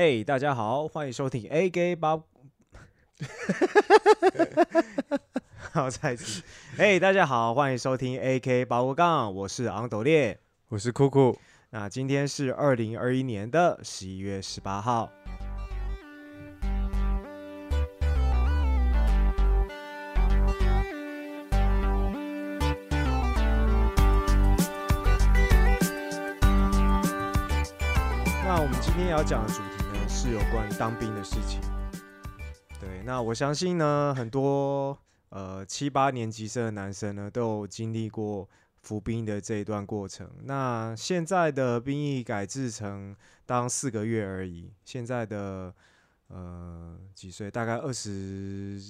嘿大家好，欢迎收听 A K 八。好，再一次。嘿大家好，欢迎收听 A K 八五杠，我是昂斗烈。我是酷酷，那今天是二零二一年的十一月十八号。那我们今天要讲的主题呢，是有关于当兵的事情。对，那我相信呢，很多呃七八年级生的男生呢，都有经历过服兵的这一段过程。那现在的兵役改制成当四个月而已，现在的呃几岁？大概二十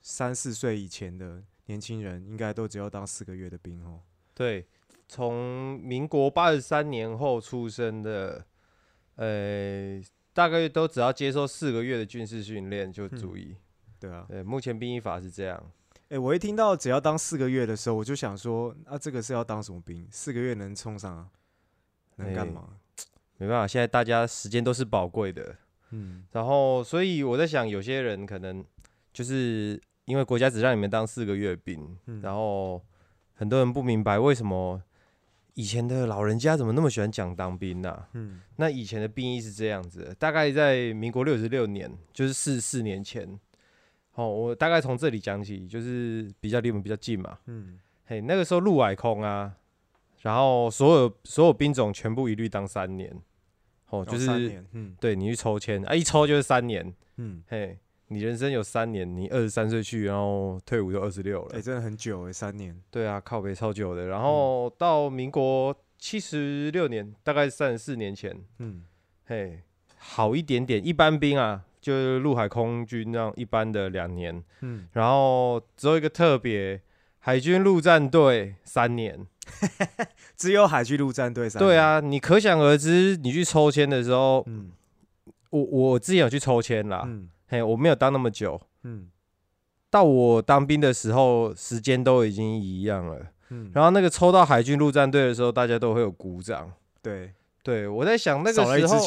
三四岁以前的年轻人，应该都只要当四个月的兵哦。对，从民国八十三年后出生的，呃，大概都只要接受四个月的军事训练就足以。对啊，对，目前兵役法是这样。哎、我一听到只要当四个月的时候，我就想说，啊，这个是要当什么兵？四个月能冲上啊？能干哎嘛？没办法，现在大家时间都是宝贵的，嗯然后所以我在想，有些人可能就是因为国家只让你们当四个月兵，嗯然后很多人不明白为什么以前的老人家怎么那么喜欢讲当兵呢、嗯那以前的兵役是这样子的，大概在民国六十六年，就是四四年前。哦，我大概从这里讲起，就是比较离我们比较近嘛。嗯嘿，那个时候陆海空啊，然后所有所有兵种全部一律当三年。哦，就是年嗯对你去抽签啊，一抽就是三年。嗯，嘿，你人生有三年，你二十三岁去，然后退伍就二十六了哎、。真的很久哎、三年。对啊，靠北超久的。然后到民国七十六年，大概三十四年前，嗯嘿，好一点点，一般兵啊，就是陆海空军那样一般的两年，嗯，然后只有一个特别，海军陆战队三年。只有海军陆战队三。对，啊，你可想而知，你去抽签的时候，嗯我我之前有去抽签啦，嗯嘿，我没有当那么久，嗯到我当兵的时候，时间都已经一样了。嗯，然后那个抽到海军陆战队的时候，大家都会有鼓掌。对，对我在想那个时候，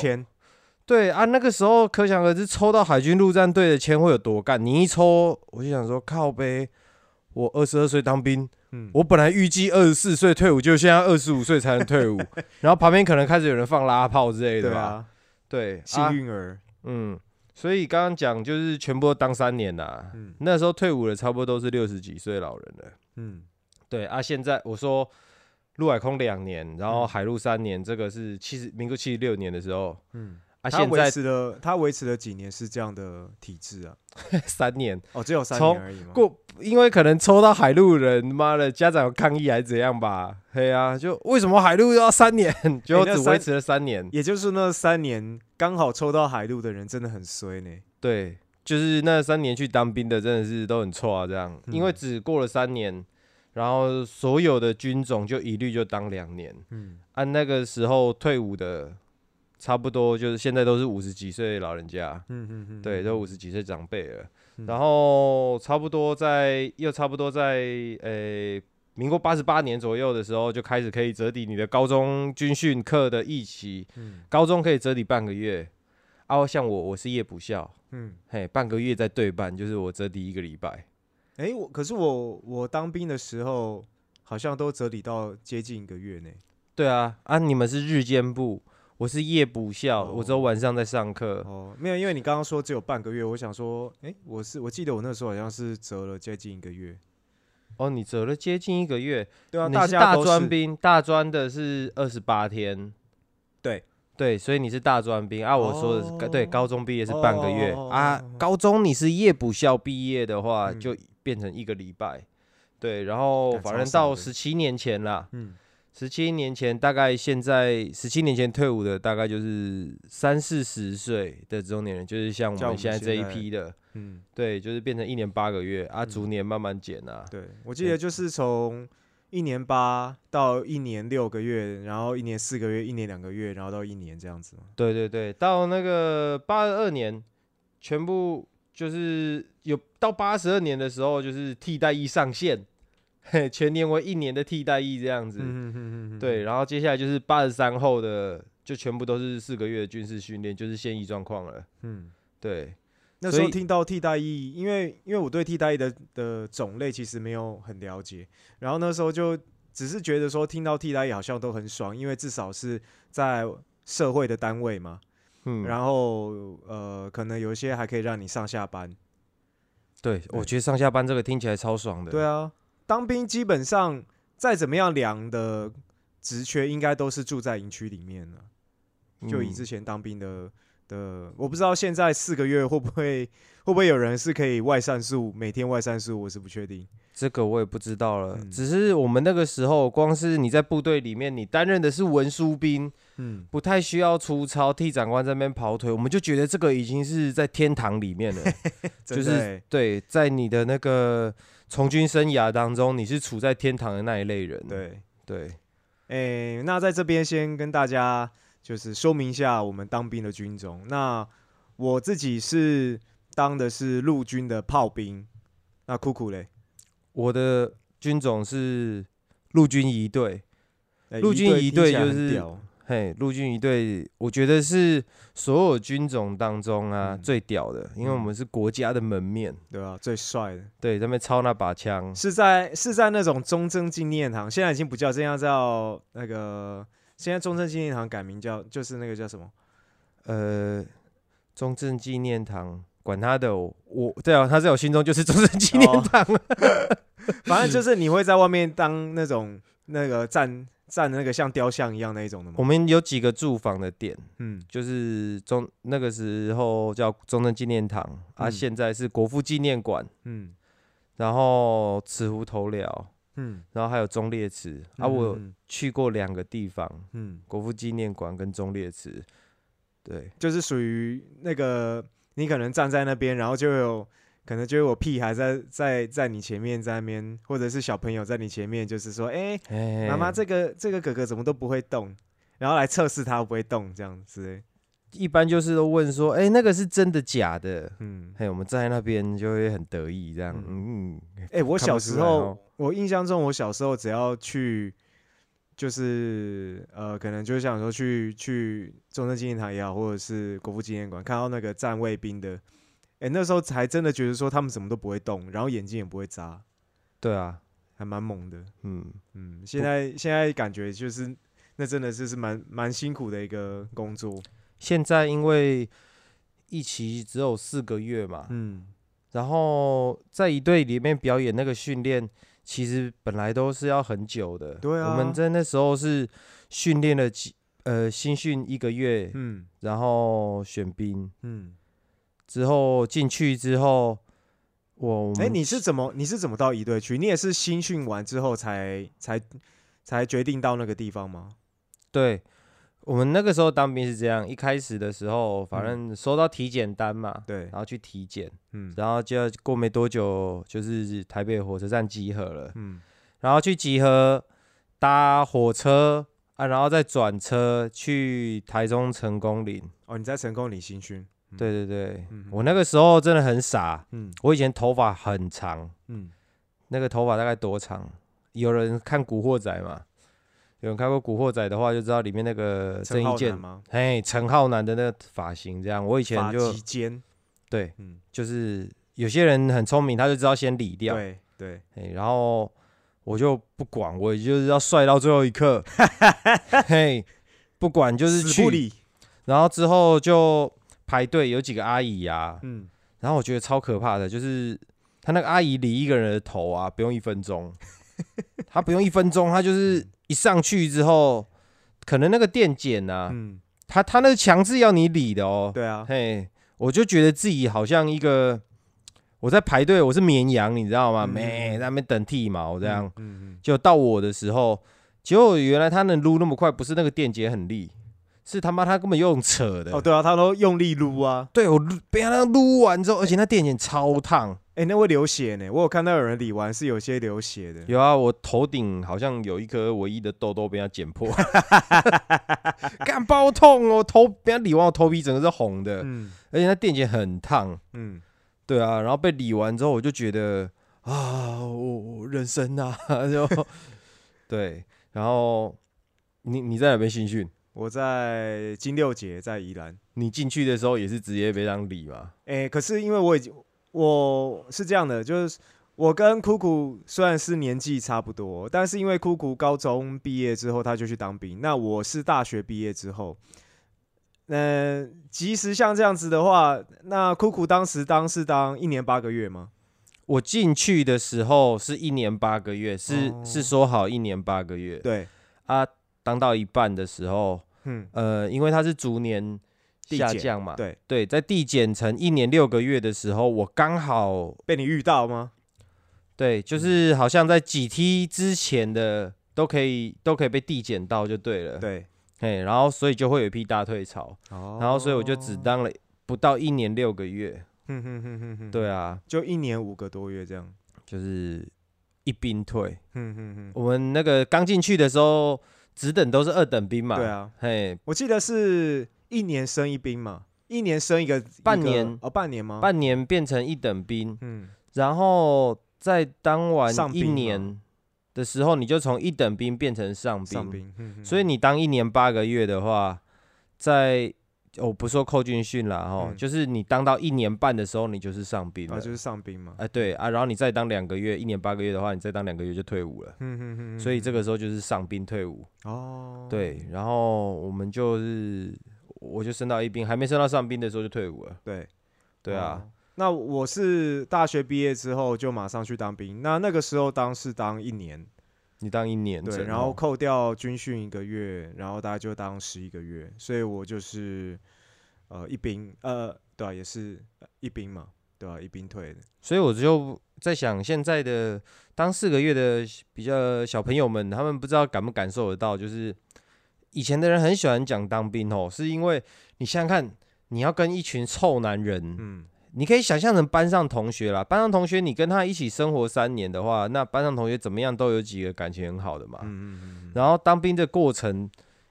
对啊，那个时候可想而知，抽到海军陆战队的签会有多干。你一抽，我就想说，靠呗，我二十二岁当兵，嗯，我本来预计二十四岁退伍，就现在二十五岁才能退伍。然后旁边可能开始有人放拉炮之类的吧。对幸啊，运儿。嗯，所以刚刚讲就是全部都当三年啦。嗯那时候退伍的差不多都是六十几岁老人了。嗯对啊，现在我说陆海空两年，然后嗯海陆三年，这个是七十民国七十六年的时候嗯，啊，他维现在持了他维持了几年是这样的体制啊？三年哦，只有三年而已吗？过，因为可能抽到海陆人，妈的家长有抗议还是怎样吧？对啊，就为什么海陆要三年，就只维持了三年？也就是那三年刚好抽到海陆的人真的很衰呢。对，就是那三年去当兵的真的是都很错啊，这样，因为嗯只过了三年，然后所有的军种就一律就当两年。嗯按那个时候退伍的，差不多就是现在都是五十几岁老人家，嗯嗯嗯，对，嗯都五十几岁长辈了。嗯然后差不多在又差不多在呃、民国八十八年左右的时候，就开始可以折抵你的高中军训课的一期，嗯高中可以折抵半个月。啊，像我我是夜补校，嗯，嘿，半个月再对半，就是我折抵一个礼拜。哎，我可是我我当兵的时候好像都折抵到接近一个月呢。对啊，啊，你们是日间部，我是夜补校，我只有哦晚上在上课。哦，没有，因为你刚刚说只有半个月，我想说，哎，我是我记得我那时候好像是折了接近一个月。哦，你折了接近一个月，对啊，你是大专兵，大专的是二十八天。对对，所以你是大专兵啊。我说的是、高对哦高中毕业是半个月、哦啊，高中你是夜补校毕业的话，嗯就变成一个礼拜。对，然后反正到十七年前啦，嗯十七年前大概现在十七年前退伍的大概就是三四十岁的中年人，就是像我们们现在这一批的，嗯，对，就是变成一年八个月啊，嗯逐年慢慢减啊。对，我记得就是从一年八到一年六个月，然后一年四个月，一年两个月，然后到一年这样子。对对对，到那个八十二年，全部就是有到八十二年的时候，就是替代役上线，嘿，全年为一年的替代役这样子。嗯哼哼哼哼对，然后接下来就是八十三后的就全部都是四个月的军事训练，就是现役状况了。嗯，对，那时候听到替代役，因为因为我对替代役的的种类其实没有很了解，然后那时候就只是觉得说听到替代役好像都很爽，因为至少是在社会的单位嘛，嗯，然后呃，可能有一些还可以让你上下班。对，我觉得上下班这个听起来超爽的。对啊，当兵基本上再怎么样量的职缺，应该都是住在营区里面了。就以嗯之前当兵的的，我不知道现在四个月会不会会不会有人是可以外散宿，每天外散宿，我是不确定。这个我也不知道了，嗯只是我们那个时候，光是你在部队里面，你担任的是文书兵，嗯，不太需要出操，替长官在那边跑腿，我们就觉得这个已经是在天堂里面了。就是欸对，在你的那个从军生涯当中，你是处在天堂的那一类人。对，对，诶、那在这边先跟大家就是说明一下我们当兵的军种。那我自己是当的是陆军的炮兵，那酷酷嘞，我的军种是陆军仪队，诶陆军仪队就是嘿，陆军一队，我觉得是所有军种当中啊、嗯最屌的，因为我嗯们是国家的门面。对吧、最帅的。对，在那边操那把枪，是在是在那种中正纪念堂，现在已经不叫这样，叫那个现在中正纪念堂改名叫就是那个叫什么？呃，中正纪念堂，管他的，我我对啊，他在我心中就是中正纪念哦堂。反正就是你会在外面当那种那个站站那个像雕像一样那一种的我？们有几个住房的店，嗯。就是中那个时候叫中正纪念堂啊，嗯。现在是国父纪念馆，嗯。然后慈湖头寮，嗯。然后还有忠烈祠啊，我去过两个地方，嗯，国父纪念馆跟忠烈祠。对，就是属于那个你可能站在那边，然后就有可能就是我屁孩在在在你前面在那边，或者是小朋友在你前面，就是说，哎、哎妈妈，这个这个哥哥怎么都不会动，然后来测试他会不会动这样子。一般就是都问说，哎、那个是真的假的？嗯，嘿，我们站在那边就会很得意，这样，嗯，哎、我小时候哦，我印象中，我小时候只要去，就是呃，可能就想说去去中正纪念堂也好，或者是国父纪念馆，看到那个站卫兵的，哎、那时候才真的觉得说他们什么都不会动，然后眼睛也不会眨，对啊，还蛮猛的。嗯，嗯，现在现在感觉就是那真的就是蛮蛮辛苦的一个工作。现在因为一期只有四个月嘛，嗯，然后在一队里面表演那个训练，其实本来都是要很久的。对啊我们在那时候是训练了几呃新训一个月，嗯然后选兵嗯，之后进去之后，我哎、们你是怎么你是怎么到一队去？你也是新训完之后才才才决定到那个地方吗？对。我们那个时候当兵是这样，一开始的时候，反正收到体检单嘛，对然，后去体检，嗯然后就过没多久，就是台北火车站集合了，嗯然后去集合搭火车啊，然后再转车去台中成功岭。哦，你在成功岭新训？嗯，对对对，嗯我那个时候真的很傻，嗯。我以前头发很长，嗯，那个头发大概多长？有人看《古惑仔》嘛？有人看过《古惑仔》的话，就知道里面那个郑陈浩伊健南，吗？嘿，陈浩南的那个发型，这样。我以前就对，嗯，就是有些人很聪明，他就知道先理掉，对对，嘿，然后我就不管，我就是要帅到最后一刻，嘿，不管就是去，不理，然后之后就排队，有几个阿姨啊，嗯，然后我觉得超可怕的，就是他那个阿姨理一个人的头啊，不用一分钟，他不用一分钟，他就是一上去之后，可能那个电剪啊，嗯，他他那个强制要你理的哦，对啊，嘿，我就觉得自己好像一个我在排队，我是绵羊，你知道吗？嗯没、在那边等剃毛这样，嗯嗯。就到我的时候，结果原来他能撸那么快，不是那个电解很利，是他妈他根本用扯的。嗯，哦，对啊，他都用力撸啊，对我撸被他那撸完之后，而且那电剪超烫。哎，那会流血呢，我有看到有人理完是有些流血的，有啊，我头顶好像有一颗唯一的痘痘被他剪破，干爆痛哦！头被他理完，我头皮整个是红的，嗯而且那电剪很烫。嗯，对啊，然后被理完之后，我就觉得啊，我我人生啊，就对，然后你你在哪边新训？我在金六节，在宜兰。你进去的时候也是直接被当理嘛？哎、可是因为我已经我是这样的，就是我跟酷酷虽然是年纪差不多，但是因为酷酷高中毕业之后他就去当兵，那我是大学毕业之后，那、即使像这样子的话，那酷酷当时当是当一年八个月吗？我进去的时候是一年八个月，是、哦是说好一年八个月对，啊。当到一半的时候，嗯，呃，因为它是逐年递减下降嘛，对，对，在递减成一年六个月的时候，我刚好被你遇到吗？对，就是好像在几梯之前的都可以都可以被递减到就对了，对，嘿，然后所以就会有一批大退潮，哦。然后所以我就只当了不到一年六个月，哼哼哼哼。哼，对啊，就一年五个多月这样，就是一兵退。哼哼哼，我们那个刚进去的时候，职等都是二等兵嘛，对，啊，嘿，我记得是一年升一兵嘛，一年升一个半年。哦，半年吗？半年变成一等兵，嗯，然后在当完一年的时候，你就从一等兵变成上兵，上兵，所以你当一年八个月的话，在我不说扣军训啦，哈，嗯。就是你当到一年半的时候，你就是上兵了，啊就是上兵嘛，哎对啊，然后你再当两个月，一年八个月的话，你再当两个月就退伍了，嗯哼哼，所以这个时候就是上兵退伍，哦，对，然后我们就是我就升到一兵，还没升到上兵的时候就退伍了，对。对啊，哦。那我是大学毕业之后就马上去当兵，那那个时候当是当一年，你当一年对，然后哦。扣掉军训一个月，然后大概就当十一个月，所以我就是呃一兵，呃，对啊，也是呃一兵嘛，对啊，一兵退的，所以我就在想，现在的当四个月的比较小朋友们，他们不知道感不感受得到，就是以前的人很喜欢讲当兵哦，是因为你想想看，你要跟一群臭男人，嗯，你可以想象成班上同学啦，班上同学你跟他一起生活三年的话，那班上同学怎么样都有几个感情很好的嘛。嗯嗯嗯然后当兵的过程，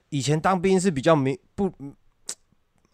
以前当兵是比较没不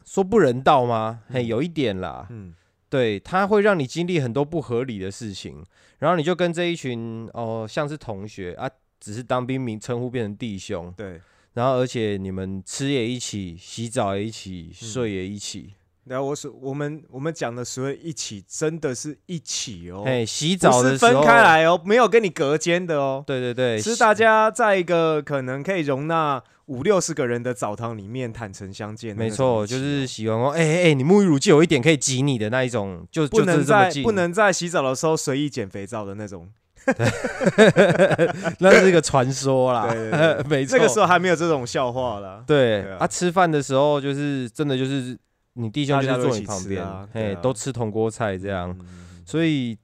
说不人道吗？嘿，嗯有一点啦。嗯对，他会让你经历很多不合理的事情，然后你就跟这一群哦，像是同学啊，只是当兵名称呼变成弟兄，对，然后而且你们吃也一起，洗澡也一起，嗯睡也一起，然后我所我们我们讲的所谓一起，真的是一起哦，哎、洗澡的时候。是分开，来哦，没有跟你隔间的哦，对对对，是大家在一个可能可以容纳五六十个人的澡堂里面坦诚相见没错，就是洗完后，哎哎哎，你沐浴乳就有一点可以挤你的那一种，就不能在不，能在洗澡的时候随意捡肥皂的那种。那是一个传说啦，对 对对。没错，这个时候还没有这种笑话啦。对对啊。啊，吃饭的时候就是真的就是你弟兄就是坐你旁边嘿，都吃铜锅菜这样，嗯，所以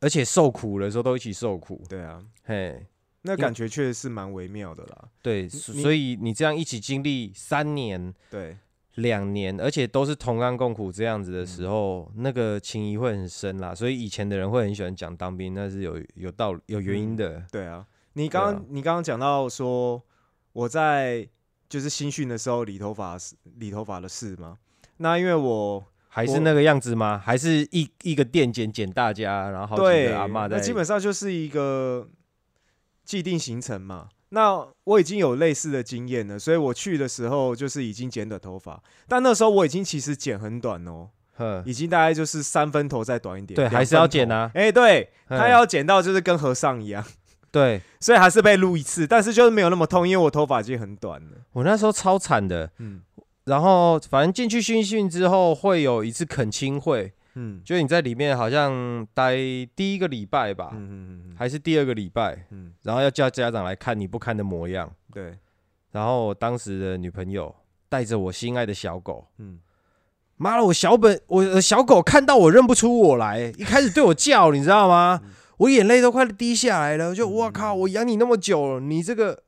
而且受苦的时候都一起受苦，对啊，嘿，那感觉确实是蛮微妙的啦。对，所以你这样一起经历三年、对，两年，而且都是同甘共苦这样子的嗯。时候，那个情谊会很深啦。所以以前的人会很喜欢讲当兵，那是有有道理、有原因的。对啊，你刚刚、啊你刚刚讲到说我在就是新训的时候理头发理头发的事嘛，那因为我我还是那个样子吗？还是一一个店剪剪大家，然后好几对个阿妈在那基本上就是一个既定行程嘛。那我已经有类似的经验了，所以我去的时候就是已经剪短头发，但那时候我已经其实剪很短哦，已经大概就是三分头再短一点，两对还是要剪啊。哎、对，嗯他要剪到就是跟和尚一样，对。所以还是被录一次，但是就是没有那么痛，因为我头发已经很短了。我那时候超惨的。嗯然后反正进去军训之后会有一次恳亲会，嗯。就你在里面好像待第一个礼拜吧，嗯嗯嗯还是第二个礼拜，嗯，然后要叫家长来看你不堪的模样。对，然后我当时的女朋友带着我心爱的小狗，嗯。妈了，我小本我的小狗看到我认不出我来，一开始对我叫，你知道吗？我眼泪都快滴下来了，就嗯我靠，我养你那么久了，你这个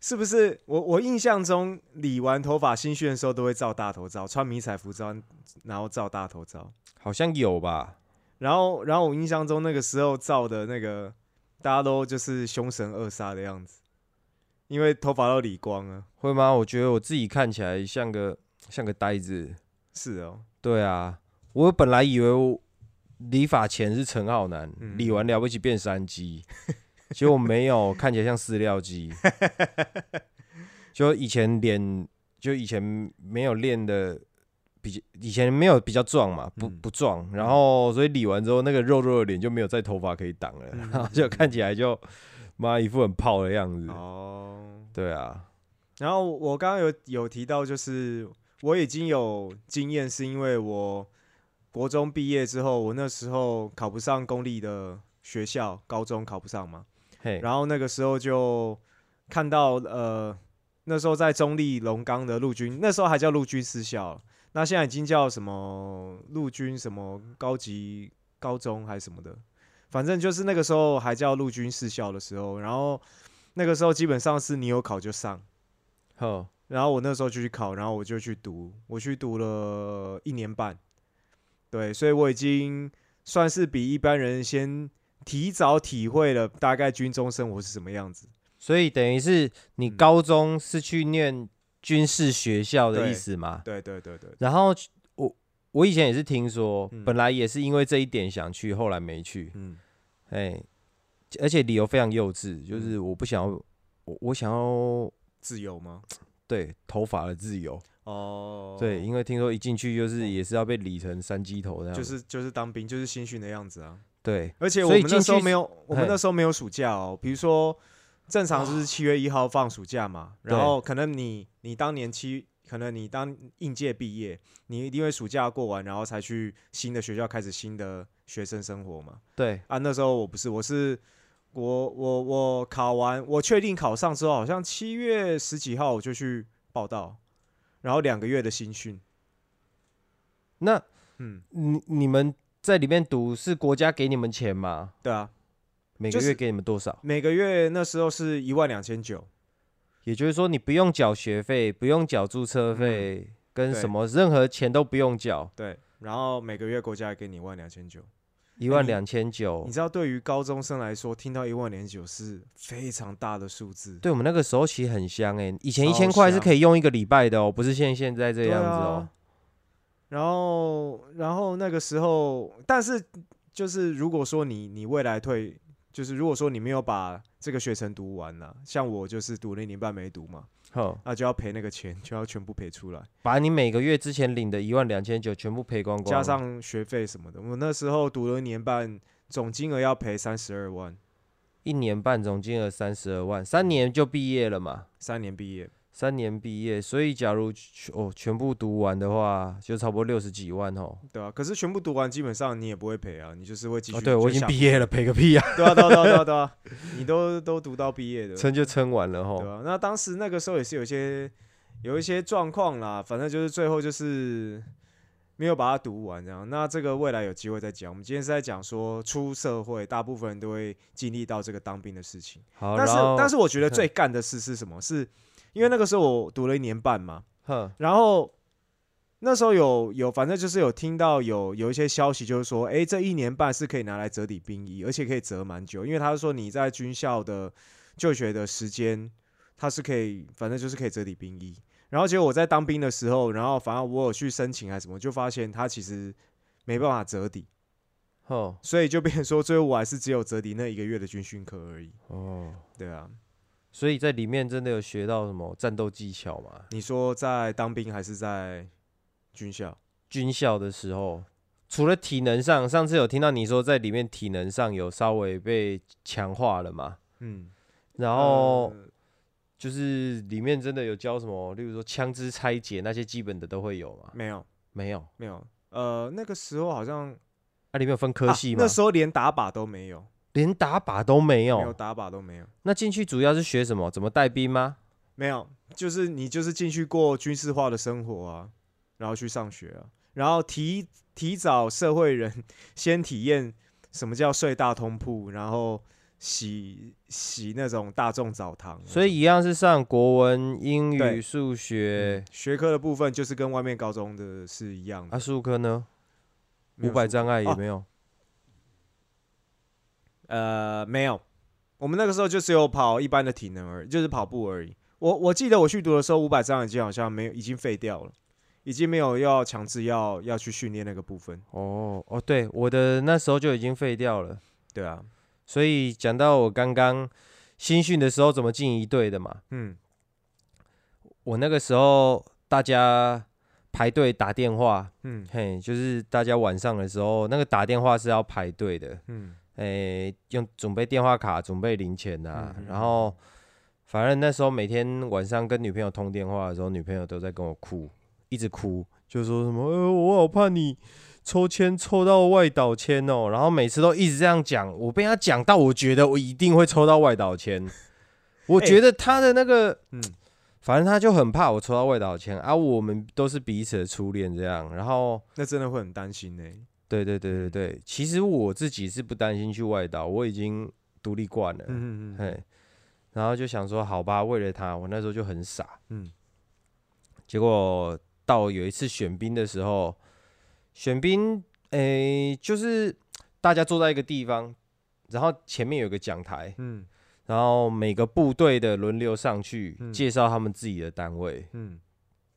是不是？我我印象中理完头发新训的时候都会照大头照，穿迷彩服装，然后照大头照。好像有吧？然后，然后我印象中那个时候照的那个，大家都就是凶神恶煞的样子，因为头发都理光了。会吗？我觉得我自己看起来像个像个呆子。是哦，对啊，我本来以为我理发前是陈浩南，嗯理完了不起变山鸡，结果没有，看起来像饲料鸡。就以前脸，就以前没有练的比较，以前没有比较壮嘛，不嗯。不壮，然后所以理完之后，那个肉肉的脸就没有再头发可以挡了，嗯 然后就看起来就妈一副很泡的样子。哦，对啊，然后我刚刚有有提到，就是我已经有经验，是因为我国中毕业之后，我那时候考不上公立的学校，高中考不上嘛，嘿，然后那个时候就看到呃，那时候在中立龙岗的陆军，那时候还叫陆军私校，那现在已经叫什么陆军什么高级高中还是什么的，反正就是那个时候还叫陆军士校的时候，然后那个时候基本上是你有考就上。好，然后我那时候就去考，然后我就去读，我去读了一年半，对，所以我已经算是比一般人先提早体会了大概军中生活是什么样子。所以等于是你嗯高中是去念军事学校的意思吗？对对对对，然后我我以前也是听说，嗯本来也是因为这一点想去，后来没去。嗯，哎，而且理由非常幼稚，就是我不想要，我我想要自由吗？对头发的自由。哦，对，，因为听说一进去就是也是要被理成三鸡头那样。就是就是当兵，就是新训的样子啊。对，而且我们那时候没有，我们那时候没有暑假哦。比如说，正常就是七月一号放暑假嘛，然后可能你你当年七，可能你当应届毕业，你一定会暑假过完，然后才去新的学校开始新的学生生活嘛。对，啊，那时候我不是，我是我我我考完，我确定考上之后，好像七月十几号我就去报道，然后两个月的新训，那嗯，你你们在里面读是国家给你们钱吗？对啊，每就是个月给你们多少？每个月那时候是一万两千九，也就是说你不用缴学费，不用缴注册费，跟什么任何钱都不用缴，对，然后每个月国家也给你一万两千九。一万两千九你。知道，对于高中生来说，听到一万两千九是非常大的数字。对我们那个时候其实很香哎、以前一超千块是可以用一个礼拜的哦，不是现现在这样子啊哦。然后，然后那个时候，但是就是如果说你你未来退，就是如果说你没有把这个学程读完了，像我就是读了一年半没读嘛，哼，那就要赔那个钱，就要全部赔出来，把你每个月之前领的一万两千九全部赔光光，加上学费什么的。我那时候读了一年半，总金额要赔三十二万，一年半总金额三十二万，三年就毕业了嘛。三年毕业。三年毕业，所以假如哦全部读完的话，就差不多六十几万哦。对啊，可是全部读完，基本上你也不会赔啊，你就是会继续。哦，对我已经毕业了，赔个屁啊！对啊，对啊，对啊，对啊，你都都读到毕业的，撑就撑完了吼。对啊，那当时那个时候也是有一些有一些状况啦，反正就是最后就是没有把它读完这样。那这个未来有机会再讲。我们今天是在讲说出社会，大部分人都会经历到这个当兵的事情。好，但是但是我觉得最干的事是什么？是因为那个时候我读了一年半嘛，哼，然后那时候有有，反正就是有听到有有一些消息，就是说，诶，这一年半是可以拿来折抵兵役，而且可以折蛮久，因为他是说你在军校的就学的时间，他是可以，反正就是可以折抵兵役。然后结果我在当兵的时候，然后反正我有去申请还是什么，就发现他其实没办法折抵，哼，所以就变成说，最后我还是只有折抵那一个月的军训课而已。哦，对啊，所以在里面真的有学到什么战斗技巧吗？你说在当兵还是在军校？军校的时候，除了体能上，上次有听到你说在里面体能上有稍微被强化了嘛？嗯，然后呃就是里面真的有教什么，例如说枪支拆解那些基本的都会有吗？没有没有，没有，呃，那个时候好像啊，里面有分科啊系吗？那时候连打靶都没有，连打靶都没有。没有打靶都没有，那进去主要是学什么？怎么带兵吗？没有，就是你就是进去过军事化的生活啊，然后去上学啊，然后提提早社会人先体验什么叫睡大通铺，然后洗洗那种大众澡堂，所以一样是上国文、英语、对数学嗯。学科的部分就是跟外面高中的是一样的。啊，数科呢？五百障碍也哦没有。呃，没有，我们那个时候就只有跑一般的体能而已，就是跑步而已。我我记得我去读的时候，五百张已经好像没有，已经废掉了，已经没有要强制要要去训练那个部分。哦哦，对，我的那时候就已经废掉了。对啊，所以讲到我刚刚新训的时候怎么进一队的嘛，嗯我那个时候大家排队打电话，嗯嘿，就是大家晚上的时候，那个打电话是要排队的，嗯诶、用准备电话卡、准备零钱啊，嗯嗯然后反正那时候每天晚上跟女朋友通电话的时候，女朋友都在跟我哭，一直哭，就说什么，呃，我好怕你抽签抽到外岛签哦，然后每次都一直这样讲，我被他讲到，我觉得我一定会抽到外岛签，我哎觉得他的那个，嗯反正他就很怕我抽到外岛签啊，我们都是彼此的初恋这样，然后。那真的会很担心呢。对对对对对，其实我自己是不担心去外岛，我已经独立惯了，嗯嗯嗯嘿，然后就想说，好吧，为了他，我那时候就很傻，嗯。结果到有一次选兵的时候，选兵，诶，就是大家坐在一个地方，然后前面有个讲台，嗯。然后每个部队的轮流上去嗯。介绍他们自己的单位，嗯。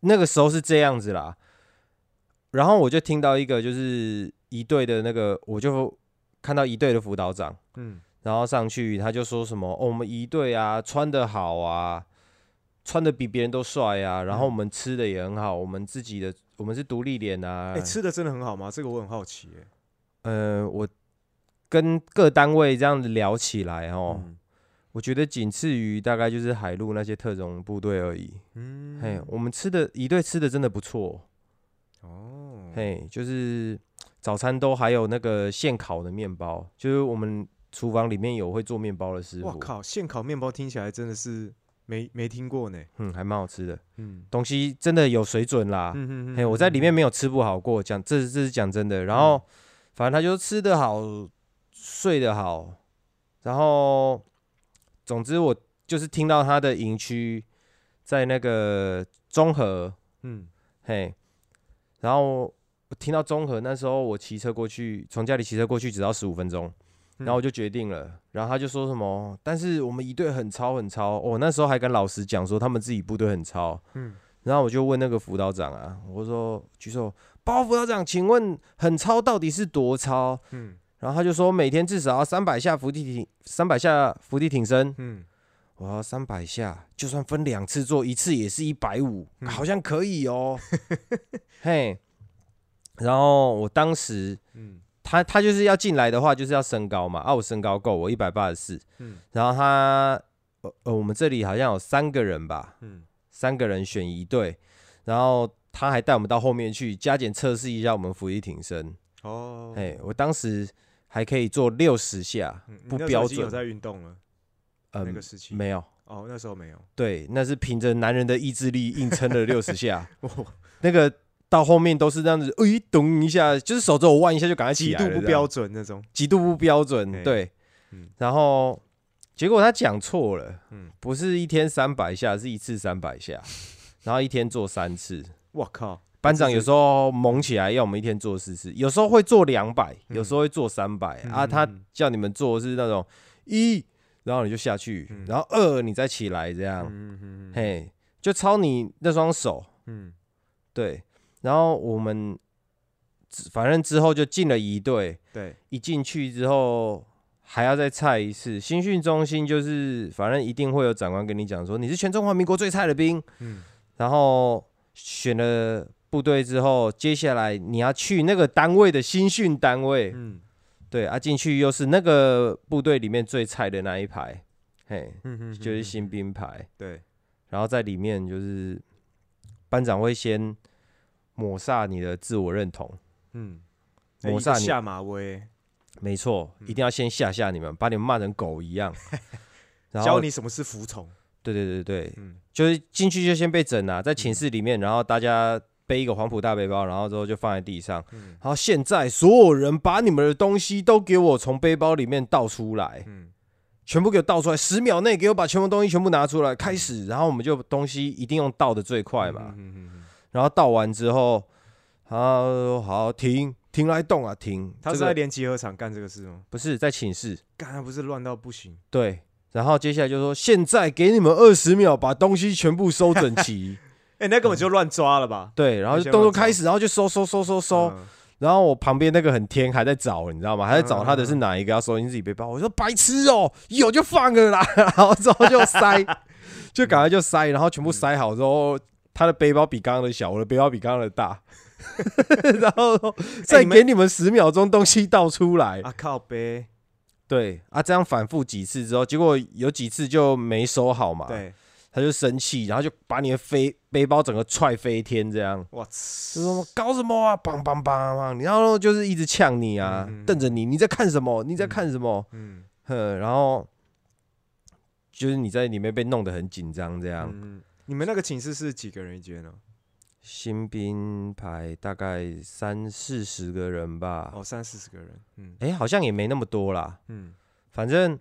那个时候是这样子啦。然后我就听到一个就是一队的那个，我就看到一队的辅导长，嗯然后上去他就说什么、哦我们一队啊穿的好啊，穿的比别人都帅啊，然后我们吃的也很好，我们自己的我们是独立脸啊。哎，吃的真的很好吗？这个我很好奇哎。呃，我跟各单位这样子聊起来哦，嗯我觉得仅次于大概就是海陆那些特种部队而已。嗯嘿，我们吃的一队吃的真的不错。哦，嘿，就是早餐都还有那个现烤的面包，就是我们厨房里面有会做面包的师傅，哇靠，现烤面包听起来真的是没没听过呢。嗯，还蛮好吃的，嗯东西真的有水准啦。嗯嘿，我在里面没有吃不好过，讲这这是讲真的。然后反正他就吃得好，睡得好，然后总之我就是听到他的营区在那个中和，嗯嘿，然后我听到中和那时候我骑车过去，从家里骑车过去只要十五分钟，然后我就决定了。然后他就说什么，但是我们一队很超很超，我、那时候还跟老师讲说他们自己部队很超，嗯然后我就问那个辅导长啊，我说举手，报告辅导长，请问很超到底是多超？嗯然后他就说每天至少要三百下伏地挺，三百下伏地挺身。嗯我要三百下，就算分两次做，一次也是一百五，嗯好像可以哦。嘿，然后我当时嗯他他就是要进来的话，就是要身高嘛，啊，我身高够，我一百八十四。嗯然后他呃呃，我们这里好像有三个人吧，嗯三个人选一队，然后他还带我们到后面去加减测试一下我们俯地挺身。哦，哎，我当时还可以做六十下，不标准已经有在运动了，嗯那个时期没有，哦，那时候没有，对，那是凭着男人的意志力硬撑了六十下。哦，那个到后面都是这样子，哎，咚一下，就是手指头弯一下就赶快起极来极，度不标，准那种，极度不标准，哎对。嗯然后结果他讲错了，嗯，不是一天三百下，是一次三百下，然后一天做三次。我靠，班长有时候猛起来要我们一天做四次，有时候会做两百、嗯有时候会做三百、啊。嗯他嗯叫你们做是那种一，然后你就下去，嗯然后二你再起来这样，嗯嗯嗯嘿，就抄你那双手，嗯对。然后我们反正之后就进了一队，对，一进去之后还要再菜一次。新训中心就是反正一定会有长官跟你讲说你是全中华民国最菜的兵，嗯然后选了部队之后，接下来你要去那个单位的新训单位，嗯对啊，进去又是那个部队里面最菜的那一排，嘿，就是新兵排，对，然后在里面就是班长会先抹煞你的自我认同，嗯，抹煞你下马威，没错，嗯一定要先吓吓你们，把你们骂成狗一样，然后教你什么是服从，对对对对，嗯就是进去就先被整啊、在寝室里面，然后大家背一个黄埔大背包，然后之后就放在地上。嗯然后现在所有人把你们的东西都给我从背包里面倒出来，嗯全部给我倒出来，十秒内给我把全部东西全部拿出来，开始。然后我们就东西一定用倒的最快嘛。嗯嗯嗯嗯然后倒完之后，好好停停来动啊停。他是在连集合场干这个事吗？不是在寝室干，他不是乱到不行，对。然后接下来就说，现在给你们二十秒，把东西全部收整齐。哎，那根本就乱抓了吧？对，然后就动作开始，然后就收收收收收。嗯然后我旁边那个很天还在找，你知道吗？还在找他的是嗯哪一个要收进自己背包。我说白痴哦，有就放了啦，然后之后就塞。就赶快就塞，然后全部塞好之后，他的背包比刚刚的小，我的背包比刚刚的大，然后再给你们十秒钟东西倒出来。啊靠背，对啊，这样反复几次之后，结果有几次就没收好嘛，对，他就生气，然后就把你的飞背包整个踹飞天，这样我就说搞什么啊，梆梆梆梆，然后就是一直呛你啊，瞪着你，你在看什么？你在看什么？嗯哼，然后就是你在里面被弄得很紧张，这样。嗯，你们那个寝室是几个人一间呢？新兵排大概三四十个人吧，哦，三四十个人，嗯哎、好像也没那么多啦。嗯反正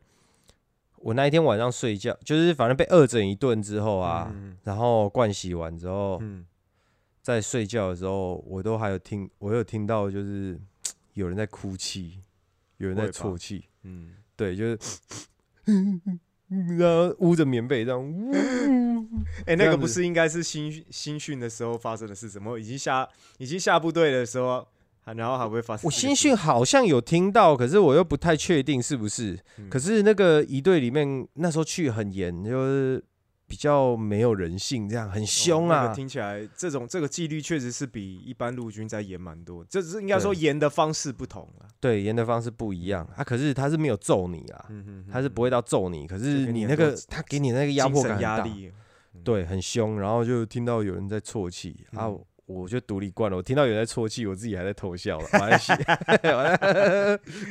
我那一天晚上睡觉，就是反正被恶整一顿之后啊，嗯然后灌洗完之后，嗯，在睡觉的时候，我都还有听，我有听到就是 有人在哭泣，有人在啜泣，嗯，对，就是。然后捂着棉被这样，呜 哎、那个不是应该是新新训的时候发生的事？怎么已经下已经下部队的时候，还然后还会发生？我新训，好像有听到，可是我又不太确定是不是。嗯可是那个一队里面那时候去很严，就是比较没有人性，这样很凶啊。哦那个听起来这种这个纪律确实是比一般陆军在严蛮多，这是应该说严的方式不同了。对，严的方式不一样啊。可是他是没有揍你啊，嗯哼他是不会到揍你，可是给你那个他给你那个压迫感很大，压力，对，很凶。然后就听到有人在啜泣啊嗯。我就独立惯了，我听到有人在啜泣，我自己还在偷笑了，我还写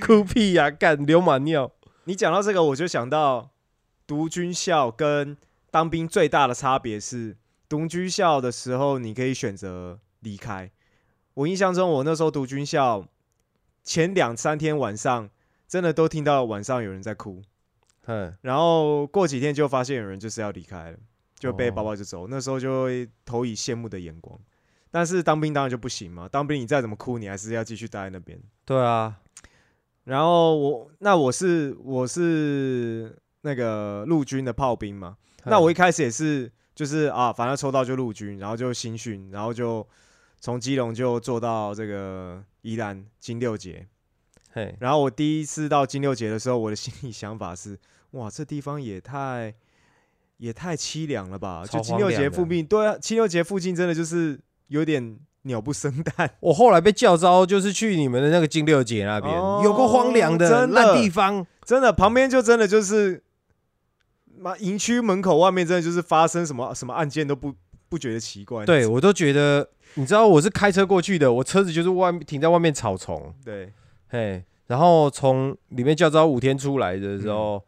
哭屁呀、干流满尿。你讲到这个，我就想到读军校跟当兵最大的差别是，读军校的时候你可以选择离开。我印象中，我那时候读军校前两三天晚上，真的都听到晚上有人在哭，嗯，然后过几天就发现有人就是要离开了，就背哦包包就走。那时候就会投以羡慕的眼光。但是当兵当然就不行嘛，当兵你再怎么哭，你还是要继续待在那边。对啊，然后我那我是我是那个陆军的炮兵嘛，那我一开始也是就是啊，反正抽到就陆军，然后就新训，然后就从基隆就做到这个宜兰金六节。嘿，然后我第一次到金六节的时候，我的心里想法是：哇，这地方也太也太凄凉了吧！就金六节附近，对啊，金六节附近真的就是有点鸟不生蛋。我后来被叫招，就是去你们的那个金六姐那边，哦有个荒凉的真的烂地方。真的，旁边就真的就是，妈营区门口外面真的就是发生什么什么案件都不不觉得奇怪。对我都觉得，你知道我是开车过去的，我车子就是外面停在外面草丛，对，嘿，然后从里面叫招五天出来的时嗯候，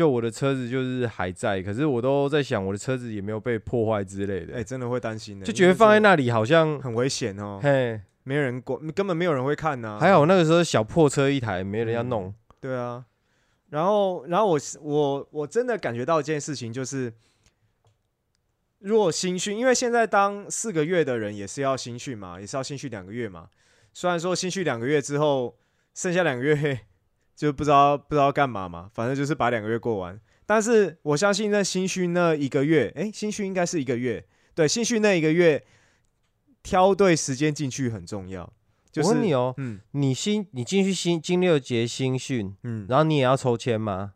就我的车子就是还在，可是我都在想我的车子也没有被破坏之类的，哎、真的会担心的，就觉得放在那里好像，很危险哦，嘿，没人管，根本没有人会看呐、还好那个时候小破车一台，没人要弄，对啊，然后，然后我我我真的感觉到一件事情，就是如果新训，因为现在当四个月的人也是要新训嘛，也是要新训两个月嘛。虽然说新训两个月之后，剩下两个月就不知道不知道干嘛嘛，反正就是把两个月过完。但是我相信那新训那一个月，诶，新训应该是一个月，对，新训那一个月挑对时间进去很重要。就是我问你哦，嗯你新你进去新金六节新训，嗯，然后你也要抽签吗？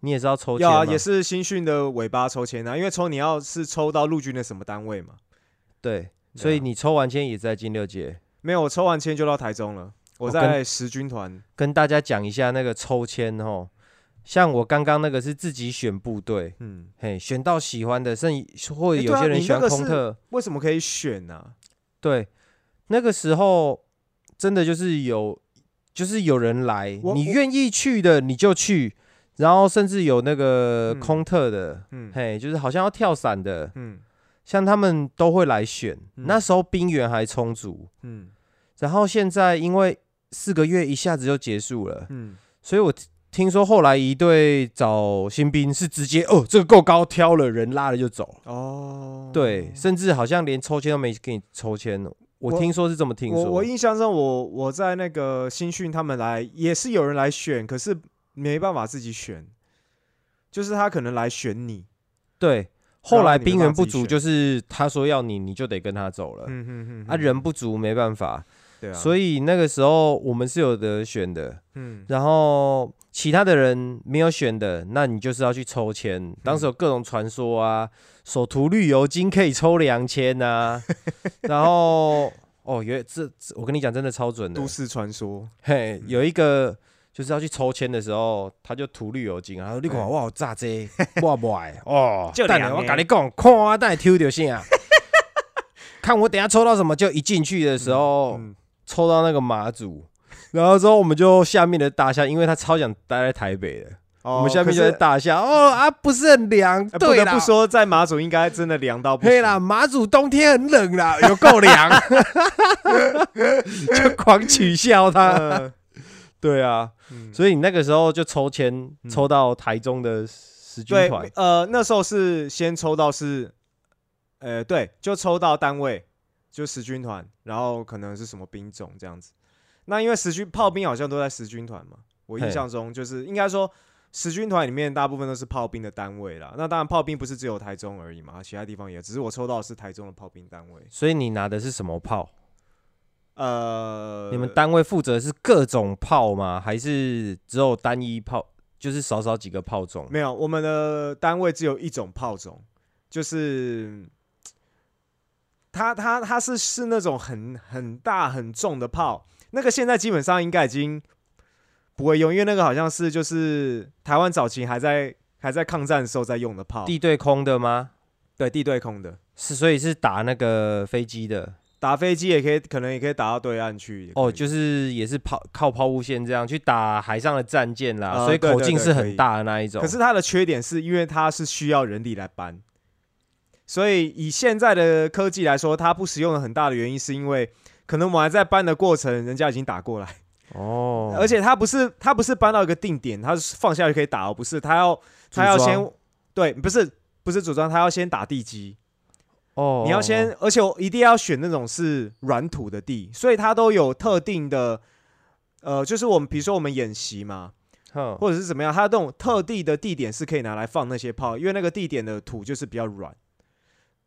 你也知道抽签吗？要啊，也是新训的尾巴抽签啊，因为抽你要是抽到陆军的什么单位嘛？对，所以你抽完签也在金六节。没有，我抽完签就到台中了。我我在十军团，跟大家讲一下那个抽签哦，像我刚刚那个是自己选部队，嗯，嘿，选到喜欢的，甚至或有些人喜欢空特，为什么可以选呢、啊？对，那个时候真的就是有，就是有人来，你愿意去的你就去，然后甚至有那个嗯空特的，嗯嘿，就是好像要跳伞的，嗯像他们都会来选，嗯那时候兵源还充足，嗯然后现在因为四个月一下子就结束了，嗯，所以我听听说后来一队找新兵是直接哦，这个够高，挑了人拉了就走。哦，对，甚至好像连抽签都没给你抽签哦。我我听说是这么听说。我我印象中我，我在那个新训他们来也是有人来选，可是没办法自己选，就是他可能来选你。对，后来兵源不足，就是他说要你，你就得跟他走了。嗯哼哼啊，人不足没办法，对啊，所以以那个时候我们是有得选的。嗯。然后其他的人没有选的，那你就是要去抽签。当时有各种传说啊，手涂绿油精可以抽两千呐，然后哦，有这这我跟你讲，真的超准的。都。市传说，嘿，有一个就是要去抽签的时候，他就涂绿油精啊，然后你看我有炸这，我不爱。哦，等下我跟你讲，看我等下抽到啥，看我等下抽到什么，就一进去的时候、嗯，抽到那个马祖，然后之后我们就下面的大笑，因为他超想待在台北的，哦我们下面就在大笑哦啊，不是很凉，呃不对啦。得不，说，在马祖应该真的凉到不行。对啦，马祖冬天很冷啦，有够凉，就狂取笑他。呃。对啊，嗯。所以你那个时候就抽签嗯。抽到台中的十军对团，，呃，那时候是先抽到是，呃，对，就抽到单位，就十军团，然后可能是什么兵种这样子。那因为十军炮兵好像都在十军团嘛，我印象中就是应该说十军团里面大部分都是炮兵的单位啦。那当然炮兵不是只有台中而已嘛，其他地方也，只是我抽到的是台中的炮兵单位。所以你拿的是什么炮？呃，你们单位负责是各种炮吗？还是只有单一炮？就是少少几个炮种？没有，我们的单位只有一种炮种，就是它它它是是那种很很大很重的炮，那个现在基本上应该已经不会用，因为那个好像是就是台湾早期还在还在抗战的时候在用的炮，地对空的吗？对地对空的，是，所以是打那个飞机的打飞机也可以，可能也可以打到对岸去。哦，就是也是抛靠抛物线这样去打海上的战舰啦，所以口径是对对可以很大的那一种。可是它的缺点是因为它是需要人力来搬，所以以现在的科技来说，它不实用的很大的原因是因为可能我们还在搬的过程，人家已经打过来，哦，而且它不是它不是搬到一个定点，它是放下就可以打哦，不是，它要它要先对，不是不是组装，它要先打地基，哦，你要先，而且我一定要选那种是软土的地，所以它都有特定的。呃，就是我们比如说我们演习嘛，哼，或者是怎么样，它这种特地的地点是可以拿来放那些炮，因为那个地点的土就是比较软。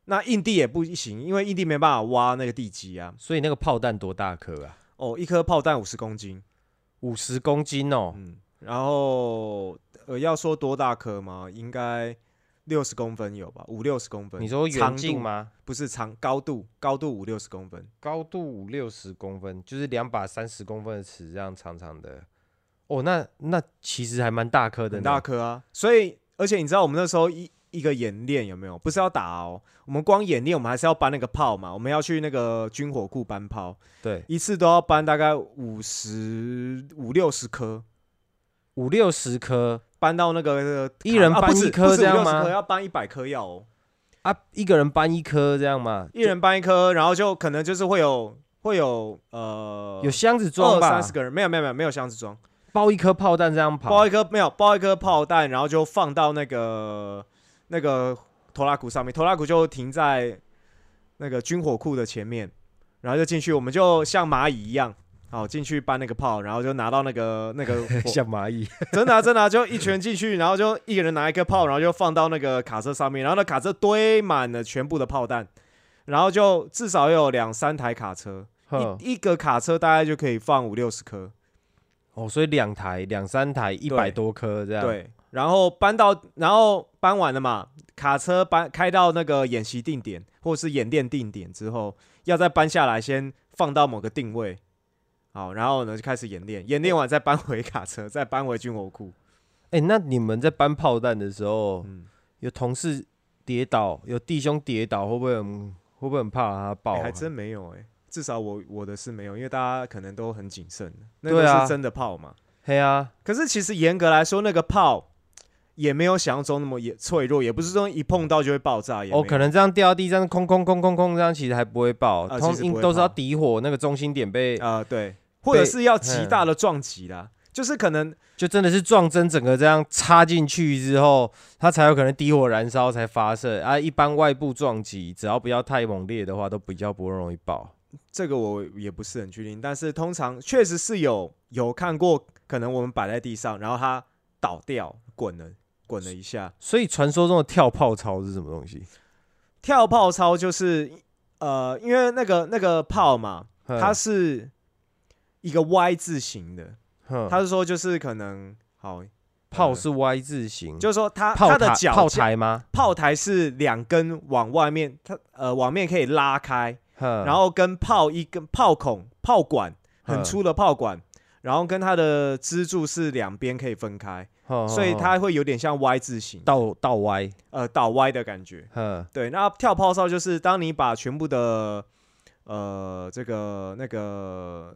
那硬地也不行，因为硬地没办法挖那个地基啊。所以那个炮弹多大颗啊？哦，一颗炮弹五十公斤，五十公斤哦，嗯，然后呃，要说多大颗吗？应该六十公分有吧，五六十公分。你说长远近度？吗？不是长高度，高度五六十公分。高度五六十公分，就是两把三十公分的尺，这样长长的。哦，那那其实还蛮大颗的很，大颗啊。所以，而且你知道我们那时候一一个演练有没有？不是要打哦，我们光演练，我们还是要搬那个炮嘛。我们要去那个军火库搬炮，对，一次都要搬大概五十五六十颗，五六十颗？搬到那个一人搬一颗这样吗？颗要搬一百颗药哦，啊，一个人搬一颗这样吗？一人搬一颗，然后就可能就是会有会有呃有箱子装吧？三十个人，没有没有没有没有箱子装，包一颗炮弹这样跑。包，一颗没有包一颗炮弹，然后就放到那个那个拖拉库上面，拖拉库就停在那个军火库的前面，然后就进去，我们就像蚂蚁一样，好进去搬那个炮，然后就拿到那个那个火 像蚂蚁。真的、啊、真的、啊、就一拳进去，然后就一个人拿一颗炮，然后就放到那个卡车上面，然后那卡车堆满了全部的炮弹，然后就至少有两三台卡车，一一个卡车大概就可以放五六十颗。哦，所以两台、两三台，一百多颗这样。，对，然后搬到，然后搬完了嘛，卡车搬开到那个演习定点或是演练定点之后，要再搬下来，先放到某个定位，好，然后呢就开始演练，演练完再搬回卡车，再搬回军火库。哎、那你们在搬炮弹的时候，嗯，有同事跌倒，有弟兄跌倒，会不会很会不会很怕他爆、还真没有哎、至少我我的是没有，因为大家可能都很谨慎，那个是真的炮嘛。嘿啊，可是其实严格来说，那个炮也没有想象中那么也脆弱，也不是说一碰到就会爆炸。也哦，可能这样掉到地上，空空空空空，这样其实还不会爆，啊通其实不会都是要底火，那个中心点被、啊、对，或者是要极嗯大的撞击啦，就是可能就真的是撞针，整个这样插进去之后，它才有可能底火燃烧才发射啊。一般外部撞击，只要不要太猛烈的话，都比较不容易爆。这个我也不是很确定，但是通常确实是有有看过，可能我们摆在地上，然后它倒掉，滚了滚了一下。所以传说中的跳炮操是什么东西？跳炮操就是呃，因为那个那个炮嘛，它是一个 Y 字形的，哼。他是说就是可能好，炮呃是 Y 字形，就是说它炮它的脚炮台吗？炮台是两根往外面，它呃往面可以拉开，然然后跟炮一根炮孔炮管很嗯粗的炮管，然后跟它的支柱是两边可以分开，所以它会有点像 Y 字形，倒倒歪，呃倒 Y 的感觉。哼，对，那跳炮哨就是当你把全部的呃这个那个